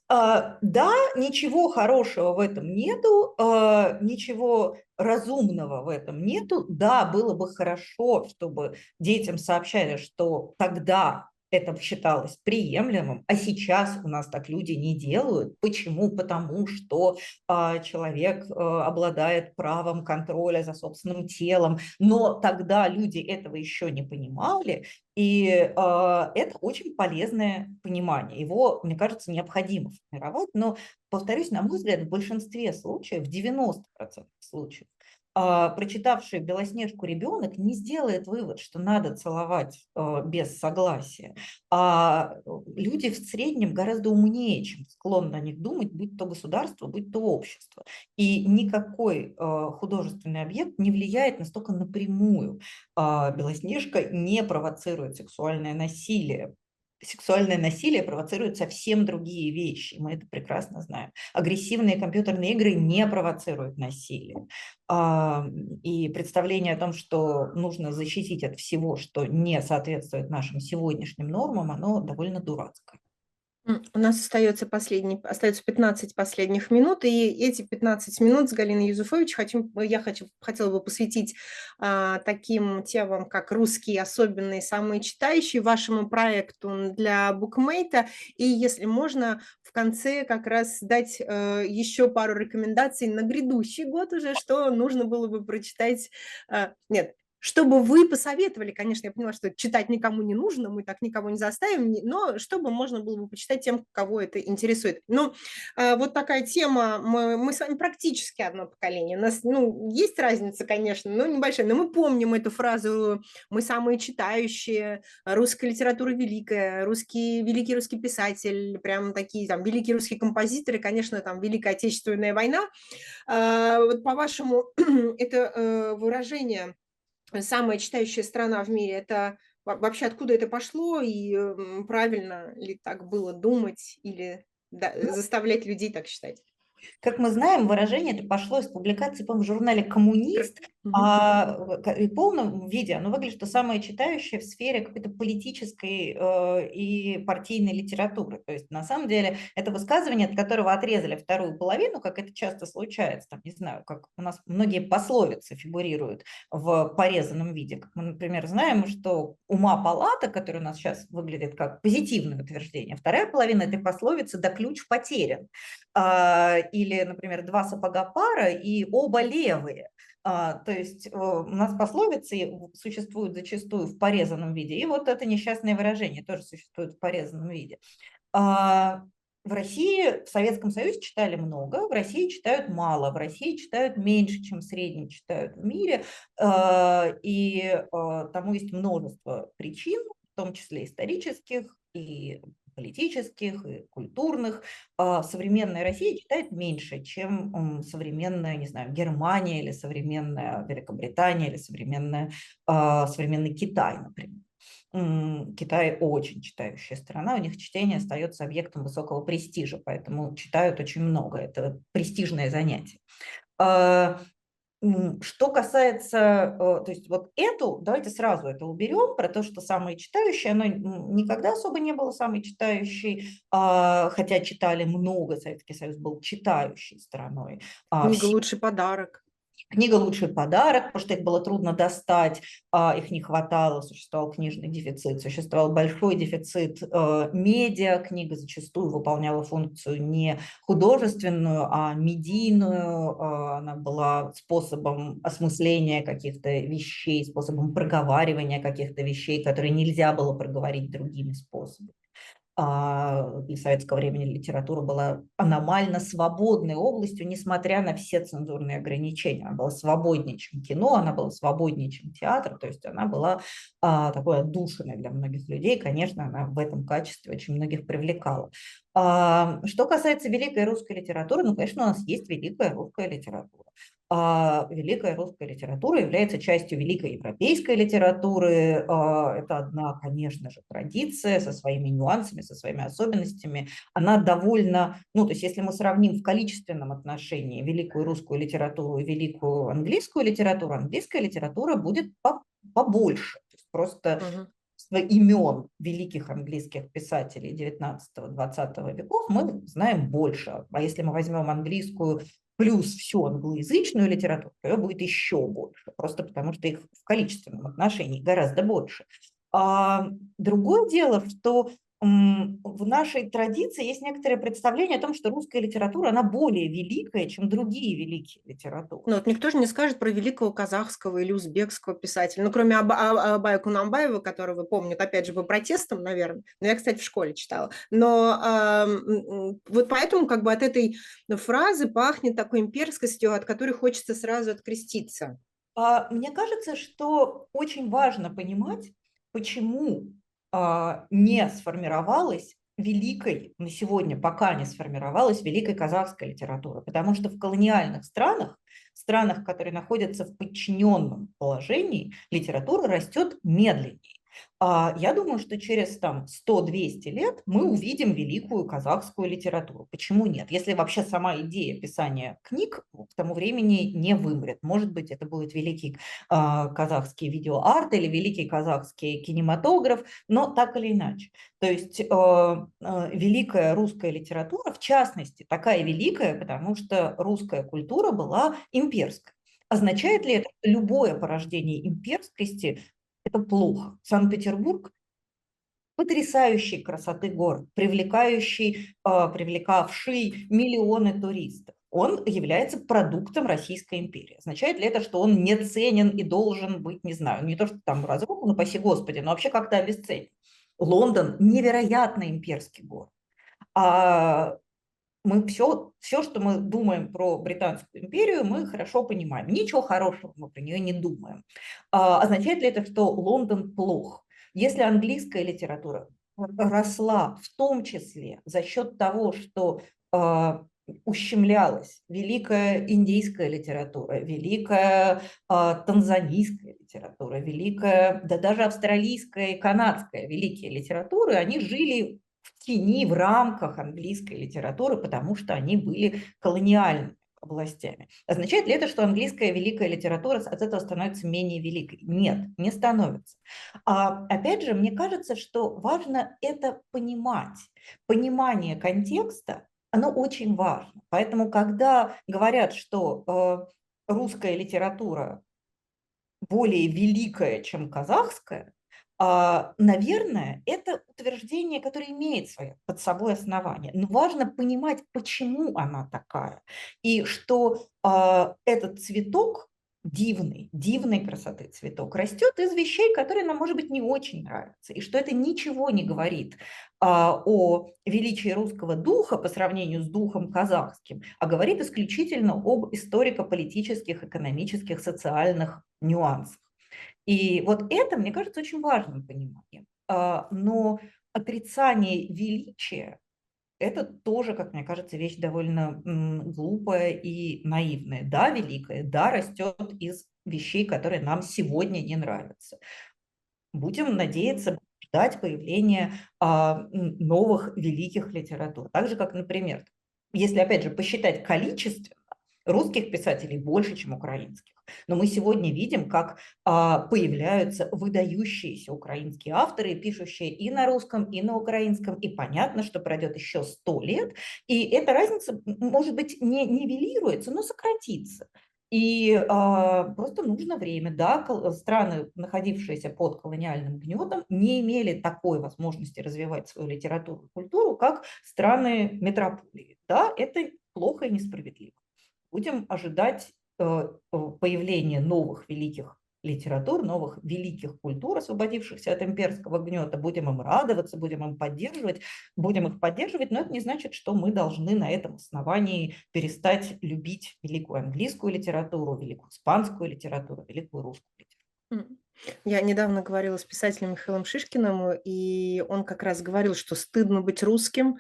А, да, ничего хорошего в этом нету, а, ничего разумного в этом нету. Да, было бы хорошо, чтобы детям сообщали, что тогда это считалось приемлемым, а сейчас у нас так люди не делают. Почему? Потому что а, человек а, обладает правом контроля за собственным телом, но тогда люди этого еще не понимали, и э, это очень полезное понимание. Его, мне кажется, необходимо формировать, но, повторюсь, на мой взгляд, в большинстве случаев, в 90% случаев, прочитавший Белоснежку ребенок не сделает вывод, что надо целовать а, без согласия. А люди в среднем гораздо умнее, чем склонны о них думать, будь то государство, будь то общество. И никакой а, художественный объект не влияет настолько напрямую. Белоснежка не провоцирует сексуальное насилие сексуальное насилие провоцирует совсем другие вещи. Мы это прекрасно знаем. Агрессивные компьютерные игры не провоцируют насилие. И представление о том, что нужно защитить от всего, что не соответствует нашим сегодняшним нормам, оно довольно дурацкое. У нас остается, последний, остается 15 последних минут, и эти 15 минут с Галиной Юзуфович хочу, я хочу, хотела бы посвятить а, таким темам, как русские особенные, самые читающие, вашему проекту для букмейта. И если можно, в конце как раз дать а, еще пару рекомендаций на грядущий год уже, что нужно было бы прочитать. А, нет, чтобы вы посоветовали, конечно, я поняла, что читать никому не нужно, мы так никого не заставим, но чтобы можно было бы почитать тем, кого это интересует. Ну, вот такая тема, мы, мы с вами практически одно поколение, у нас, ну, есть разница, конечно, но небольшая, но мы помним эту фразу «мы самые читающие», «русская литература великая», «русский, великий русский писатель», прям такие там великие русские композиторы, конечно, там Великая Отечественная война. Вот по-вашему, это э, выражение самая читающая страна в мире, это вообще откуда это пошло и правильно ли так было думать или да, ну заставлять людей так считать? Как мы знаем, выражение это пошло из публикации, по в журнале «Коммунист» А в полном виде оно выглядит, что самое читающее в сфере какой-то политической э, и партийной литературы. То есть на самом деле это высказывание, от которого отрезали вторую половину, как это часто случается, там, не знаю, как у нас многие пословицы фигурируют в порезанном виде. Как мы, например, знаем, что ума палата, которая у нас сейчас выглядит как позитивное утверждение, вторая половина этой пословицы «да ключ потерян». А, или, например, «два сапога пара» и «оба левые». А, то есть э, у нас пословицы существуют зачастую в порезанном виде, и вот это несчастное выражение тоже существует в порезанном виде. А, в России, в Советском Союзе читали много, в России читают мало, в России читают меньше, чем в читают в мире, а, и тому есть множество причин, в том числе исторических и политических и культурных, а современная Россия читает меньше, чем современная, не знаю, Германия или современная Великобритания или современная, а, современный Китай, например. Китай очень читающая страна, у них чтение остается объектом высокого престижа, поэтому читают очень много, это престижное занятие. Что касается, э, то есть вот эту, давайте сразу это уберем, про то, что самые читающие, оно никогда особо не было самой читающей, а, хотя читали много, Советский Союз был читающей страной. А, Книга «Лучший подарок». Книга «Лучший подарок», потому что их было трудно достать, а, их не хватало, существовал книжный дефицит, существовал большой дефицит э, медиа, книга зачастую выполняла функцию не художественную, а медийную, а, она была способом осмысления каких-то вещей, способом проговаривания каких-то вещей, которые нельзя было проговорить другими способами а, для советского времени литература была аномально свободной областью, несмотря на все цензурные ограничения. Она была свободнее, чем кино, она была свободнее, чем театр, то есть она была а, такой отдушиной для многих людей. Конечно, она в этом качестве очень многих привлекала. А, что касается великой русской литературы, ну, конечно, у нас есть великая русская литература а великая русская литература является частью великой европейской литературы. А, это одна, конечно же, традиция со своими нюансами, со своими особенностями. Она довольно, ну, то есть если мы сравним в количественном отношении великую русскую литературу и великую английскую литературу, английская литература будет побольше. То есть просто uh-huh. имен великих английских писателей 19-20 веков мы знаем больше. А если мы возьмем английскую плюс всю англоязычную литературу, ее будет еще больше, просто потому что их в количественном отношении гораздо больше. А другое дело, что в нашей традиции есть некоторое представление о том, что русская литература, она более великая, чем другие великие литературы. Ну, вот никто же не скажет про великого казахского или узбекского писателя, ну, кроме Аба, а, Абая Кунамбаева, которого помнят, опять же, по протестам, наверное. Но я, кстати, в школе читала. Но э, вот поэтому как бы от этой фразы пахнет такой имперскостью, от которой хочется сразу откреститься. А, мне кажется, что очень важно понимать, почему не сформировалась великой, на сегодня пока не сформировалась великой казахская литература, потому что в колониальных странах, странах, которые находятся в подчиненном положении, литература растет медленнее. А я думаю, что через там 100-200 лет мы увидим великую казахскую литературу. Почему нет? Если вообще сама идея писания книг к тому времени не вымрет. Может быть, это будет великий э, казахский видеоарт или великий казахский кинематограф, но так или иначе. То есть э, великая русская литература, в частности, такая великая, потому что русская культура была имперской. Означает ли это, любое порождение имперскости это плохо. Санкт-Петербург потрясающей красоты город, привлекающий, э, привлекавший миллионы туристов. Он является продуктом Российской империи. Означает ли это, что он не ценен и должен быть, не знаю, не то, что там разрухан, упаси Господи, но вообще как-то обесценен. Лондон – невероятно имперский город. А мы все, все, что мы думаем про Британскую империю, мы хорошо понимаем. Ничего хорошего мы про нее не думаем. А, означает ли это, что Лондон плох? Если английская литература росла в том числе за счет того, что а, ущемлялась великая индийская литература, великая а, танзанийская литература, великая, да даже австралийская и канадская великие литературы, они жили в тени, в рамках английской литературы, потому что они были колониальными. областями. Означает ли это, что английская великая литература от этого становится менее великой? Нет, не становится. А, опять же, мне кажется, что важно это понимать. Понимание контекста, оно очень важно. Поэтому, когда говорят, что э, русская литература более великая, чем казахская, наверное, это утверждение, которое имеет свое под собой основание. Но важно понимать, почему она такая. И что а, этот цветок дивный, дивной красоты цветок растет из вещей, которые нам, может быть, не очень нравятся. И что это ничего не говорит а, о величии русского духа по сравнению с духом казахским, а говорит исключительно об историко-политических, экономических, социальных нюансах. И вот это, мне кажется, очень важным пониманием. А, но отрицание величия – это тоже, как мне кажется, вещь довольно глупая и наивная. Да, великая, да, растет из вещей, которые нам сегодня не нравятся. Будем надеяться, ждать появления а, новых великих литератур. Так же, как, например, если, опять же, посчитать количественно, русских писателей больше, чем украинских. Но мы сегодня видим, как а, появляются выдающиеся украинские авторы, пишущие и на русском, и на украинском, и понятно, что пройдет еще сто лет, и эта разница, может быть, не нивелируется, но сократится. И а, просто нужно время. Да, страны, находившиеся под колониальным гнетом, не имели такой возможности развивать свою литературу и культуру, как страны метрополии. Да, это плохо и несправедливо. Будем ожидать Э, появление новых великих литератур, новых великих культур, освободившихся от имперского гнета. Будем им радоваться, будем им поддерживать, будем их поддерживать, но это не значит, что мы должны на этом основании перестать любить великую английскую литературу, великую испанскую литературу, великую русскую литературу. Я недавно говорила с писателем Михаилом Шишкиным, и он как раз говорил, что стыдно быть русским,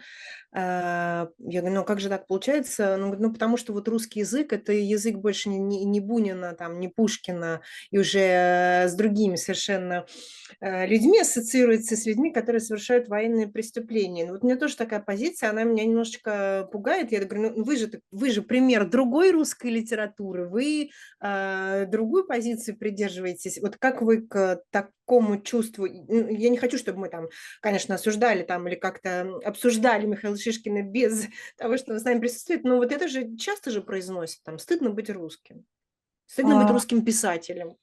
я говорю, ну как же так получается? Ну, ну потому что вот русский язык– это язык больше не, не, Бунина, там, не Пушкина, и уже с другими совершенно э, людьми ассоциируется с людьми, которые совершают военные преступления. Ну, вот у меня тоже такая позиция, она меня немножечко пугает. Я говорю, ну вы же, вы же пример другой русской литературы, вы э, другую позицию придерживаетесь. Вот как вы к такому чувству? Я не хочу, чтобы мы там, конечно, осуждали там или как-то обсуждали Михаила Шишкина без того, что он с нами присутствует, но вот это же часто же произносит, там, стыдно быть русским, стыдно а... быть русским писателем.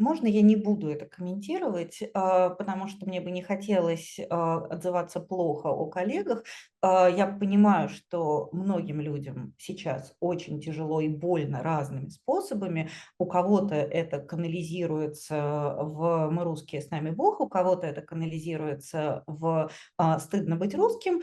Можно я не буду это комментировать, а, потому что мне бы не хотелось а, отзываться плохо о коллегах. А, я понимаю, что многим людям сейчас очень тяжело и больно разными способами. У кого-то это канализируется в «Мы русские, с нами Бог», у кого-то это канализируется в «Стыдно быть русским».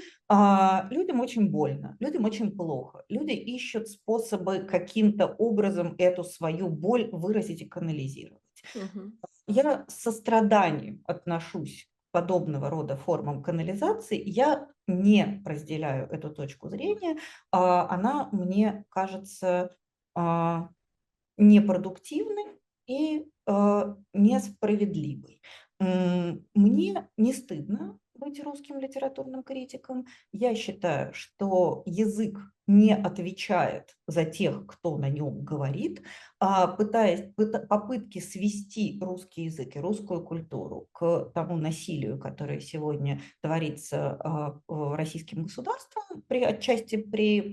Людям очень больно, людям очень плохо. Люди ищут способы каким-то образом эту свою боль выразить и канализировать. Угу. Я с состраданием отношусь к подобного рода формам канализации. Я не разделяю эту точку зрения. А, она мне кажется а, непродуктивной и а, несправедливой. Мне не стыдно быть русским литературным критиком. Я считаю, что язык не отвечает за тех, кто на нем говорит, а пытаясь, попытки свести русский язык и русскую культуру к тому насилию, которое сегодня творится а, российским государством, при, отчасти при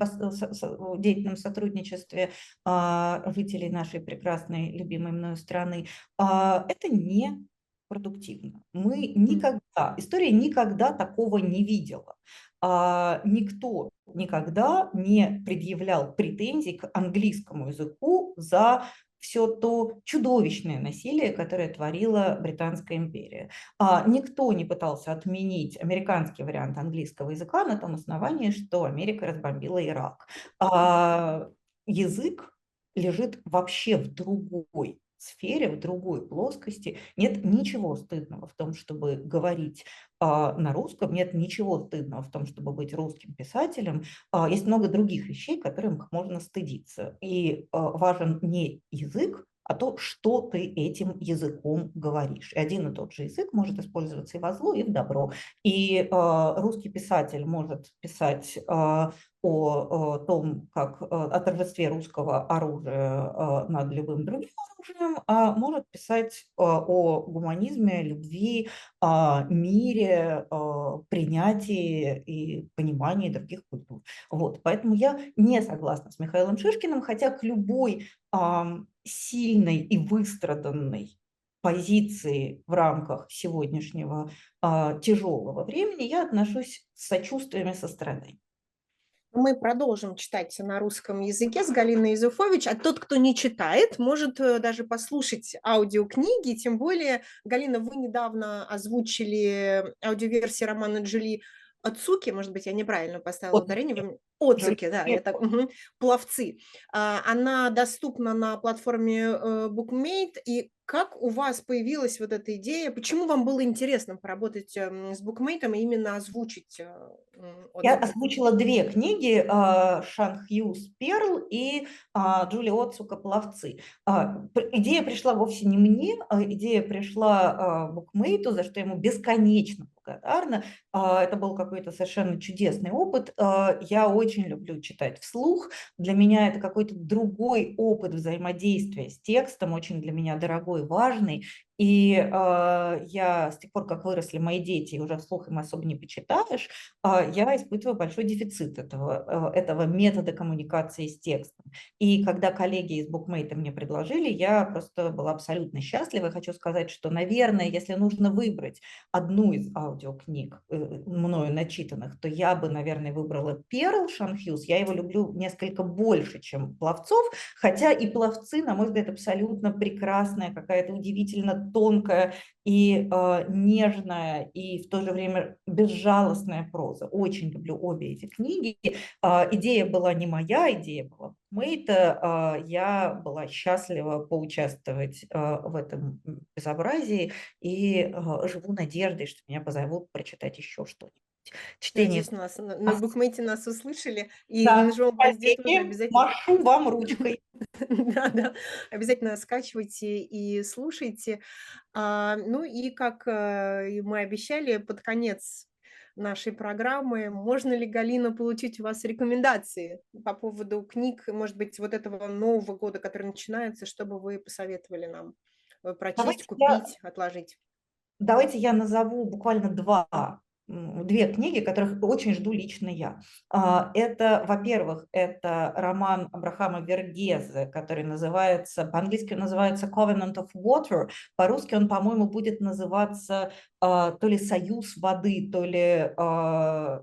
деятельном сотрудничестве а, жителей нашей прекрасной, любимой мною страны, это не продуктивно. Мы никогда, история никогда такого не видела. Никто никогда не предъявлял претензий к английскому языку за все то чудовищное насилие, которое творила Британская империя. А, никто не пытался отменить американский вариант английского языка на том основании, что Америка разбомбила Ирак. А, язык лежит вообще в другой сфере, в другой плоскости. Нет ничего стыдного в том, чтобы говорить а, на русском, нет ничего стыдного в том, чтобы быть русским писателем. А, есть много других вещей, которым можно стыдиться. И а, важен не язык, а то, что ты этим языком говоришь. И один и тот же язык может использоваться и во зло, и в добро. И э, русский писатель может писать э, о, том, как э, о торжестве русского оружия э, над любым другим оружием, а может писать о гуманизме, любви, мире, принятии и понимании других культур. Вот. Поэтому я не согласна с Михаилом Шишкиным, хотя к любой сильной и выстраданной позиции в рамках сегодняшнего тяжелого времени я отношусь с сочувствием и состраданием. Мы продолжим читать на русском языке с Галиной Изуфович, а тот, кто не читает, может э, даже послушать аудиокниги, тем более, Галина, вы недавно озвучили аудиоверсию романа Джули Отцуки, может быть, я неправильно поставила ударение. Вы... Отцуки, да, это угу. пловцы. А, она доступна на платформе э, Bookmate, и как у вас появилась вот эта идея? Почему вам было интересно поработать эм, с букмейтом и именно озвучить? Э, Я озвучила две книги э, Шан Хьюз «Перл» и а, Джули Отсука «Пловцы». А, идея пришла вовсе не мне, идея пришла букмейту, за что ему бесконечно благодарна. Это был какой-то совершенно чудесный опыт. Я очень люблю читать вслух. Для меня это какой-то другой опыт взаимодействия с текстом, очень для меня дорогой важный, и э, я с тех пор, как выросли мои дети, уже вслух им особо не почитаешь, э, я испытываю большой дефицит этого, э, этого метода коммуникации с текстом. И когда коллеги из букмейта мне предложили, я просто была абсолютно счастлива. хочу сказать, что, наверное, если нужно выбрать одну из аудиокниг, э, мною начитанных, то я бы, наверное, выбрала «Перл» Шанхьюз. Я его люблю несколько больше, чем «Пловцов», хотя и «Пловцы», на мой взгляд, абсолютно прекрасная, какая-то удивительно тонкая и э, нежная, и в то же время безжалостная проза. Очень люблю обе эти книги. Э, идея была не моя, идея была Мейта. Э, я была счастлива поучаствовать э, в этом безобразии и э, живу надеждой, что меня позовут прочитать еще что-нибудь чтение. Надеюсь, нас на, букмейте нас услышали, и да, тоже обязательно... Машу вам ручкой. Да, да, обязательно скачивайте и слушайте. А, ну и как э, мы обещали, под конец нашей программы. Можно ли, Галина, получить у вас рекомендации по поводу книг, может быть, вот этого нового года, который начинается, чтобы вы посоветовали нам э, прочесть, Давайте купить, я... отложить? Давайте я назову буквально два две книги, которых очень жду лично я. А, это, во-первых, это роман Абрахама Вергезе, который называется, по-английски называется Covenant of Water, по-русски он, по-моему, будет называться а, то ли «Союз воды», то ли а,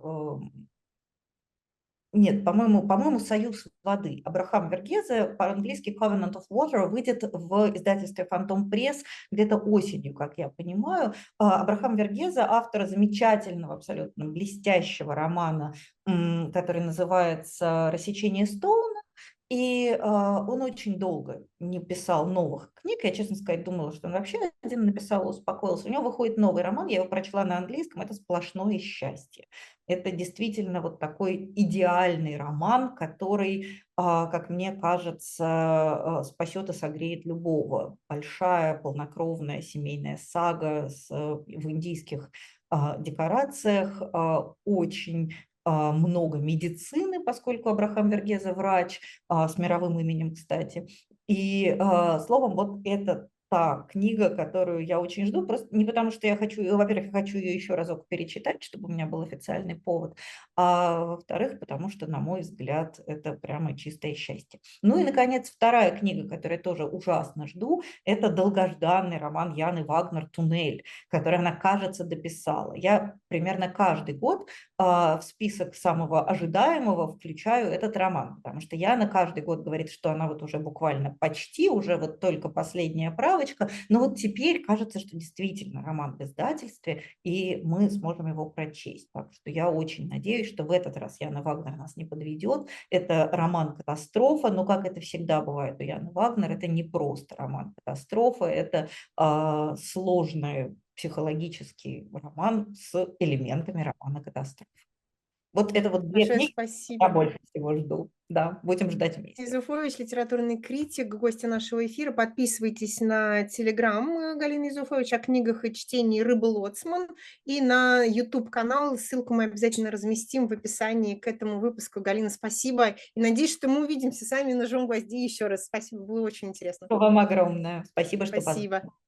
нет, по-моему, по-моему, «Союз воды». Абрахам Вергезе, по-английски «Covenant of Water» выйдет в издательстве «Фантом Пресс» где-то осенью, как я понимаю. А, Абрахам Вергезе, автор замечательного, абсолютно блестящего романа, который называется «Рассечение Стоуна», и э, он очень долго не писал новых книг. Я, честно сказать, думала, что он вообще один написал, успокоился. У него выходит новый роман, я его прочла на английском, это «Сплошное счастье». Это действительно вот такой идеальный роман, который, э, как мне кажется, э, спасет и согреет любого. Большая, полнокровная семейная сага с, в индийских декорациях, очень а, много медицины, поскольку Абрахам Вергезе врач а, с мировым именем, кстати. И а, словом, вот этот та книга, которую я очень жду, просто не потому, что я хочу, во-первых, я хочу ее еще разок перечитать, чтобы у меня был официальный повод, а во-вторых, потому что, на мой взгляд, это прямо чистое счастье. Ну и, наконец, вторая книга, которую я тоже ужасно жду, это долгожданный роман Яны Вагнер «Туннель», который она, кажется, дописала. Я примерно каждый год а, в список самого ожидаемого включаю этот роман, потому что Яна каждый год говорит, что она вот уже буквально почти, уже вот только последняя правда, галочка. Но вот теперь кажется, что действительно роман в издательстве, и мы сможем его прочесть. Так что я очень надеюсь, что в этот раз Яна Вагнер нас не подведет. Это роман-катастрофа, но как это всегда бывает у Яны Вагнер, это не просто роман-катастрофа, это э, сложный психологический роман с элементами романа-катастрофы. Вот это вот две книги я спасибо. больше всего жду. Да, будем ждать вместе. Изуфович, литературный критик, гостья нашего эфира. Подписывайтесь на телеграм э, Галины Изуфович о книгах и чтении «Рыба Лоцман» и на YouTube-канал. Ссылку мы обязательно разместим в описании к этому выпуску. Галина, спасибо. И надеюсь, что мы увидимся сами на «Жом гвозди» еще раз. Спасибо, было очень интересно. Вам огромное. Спасибо, что Спасибо. позвали.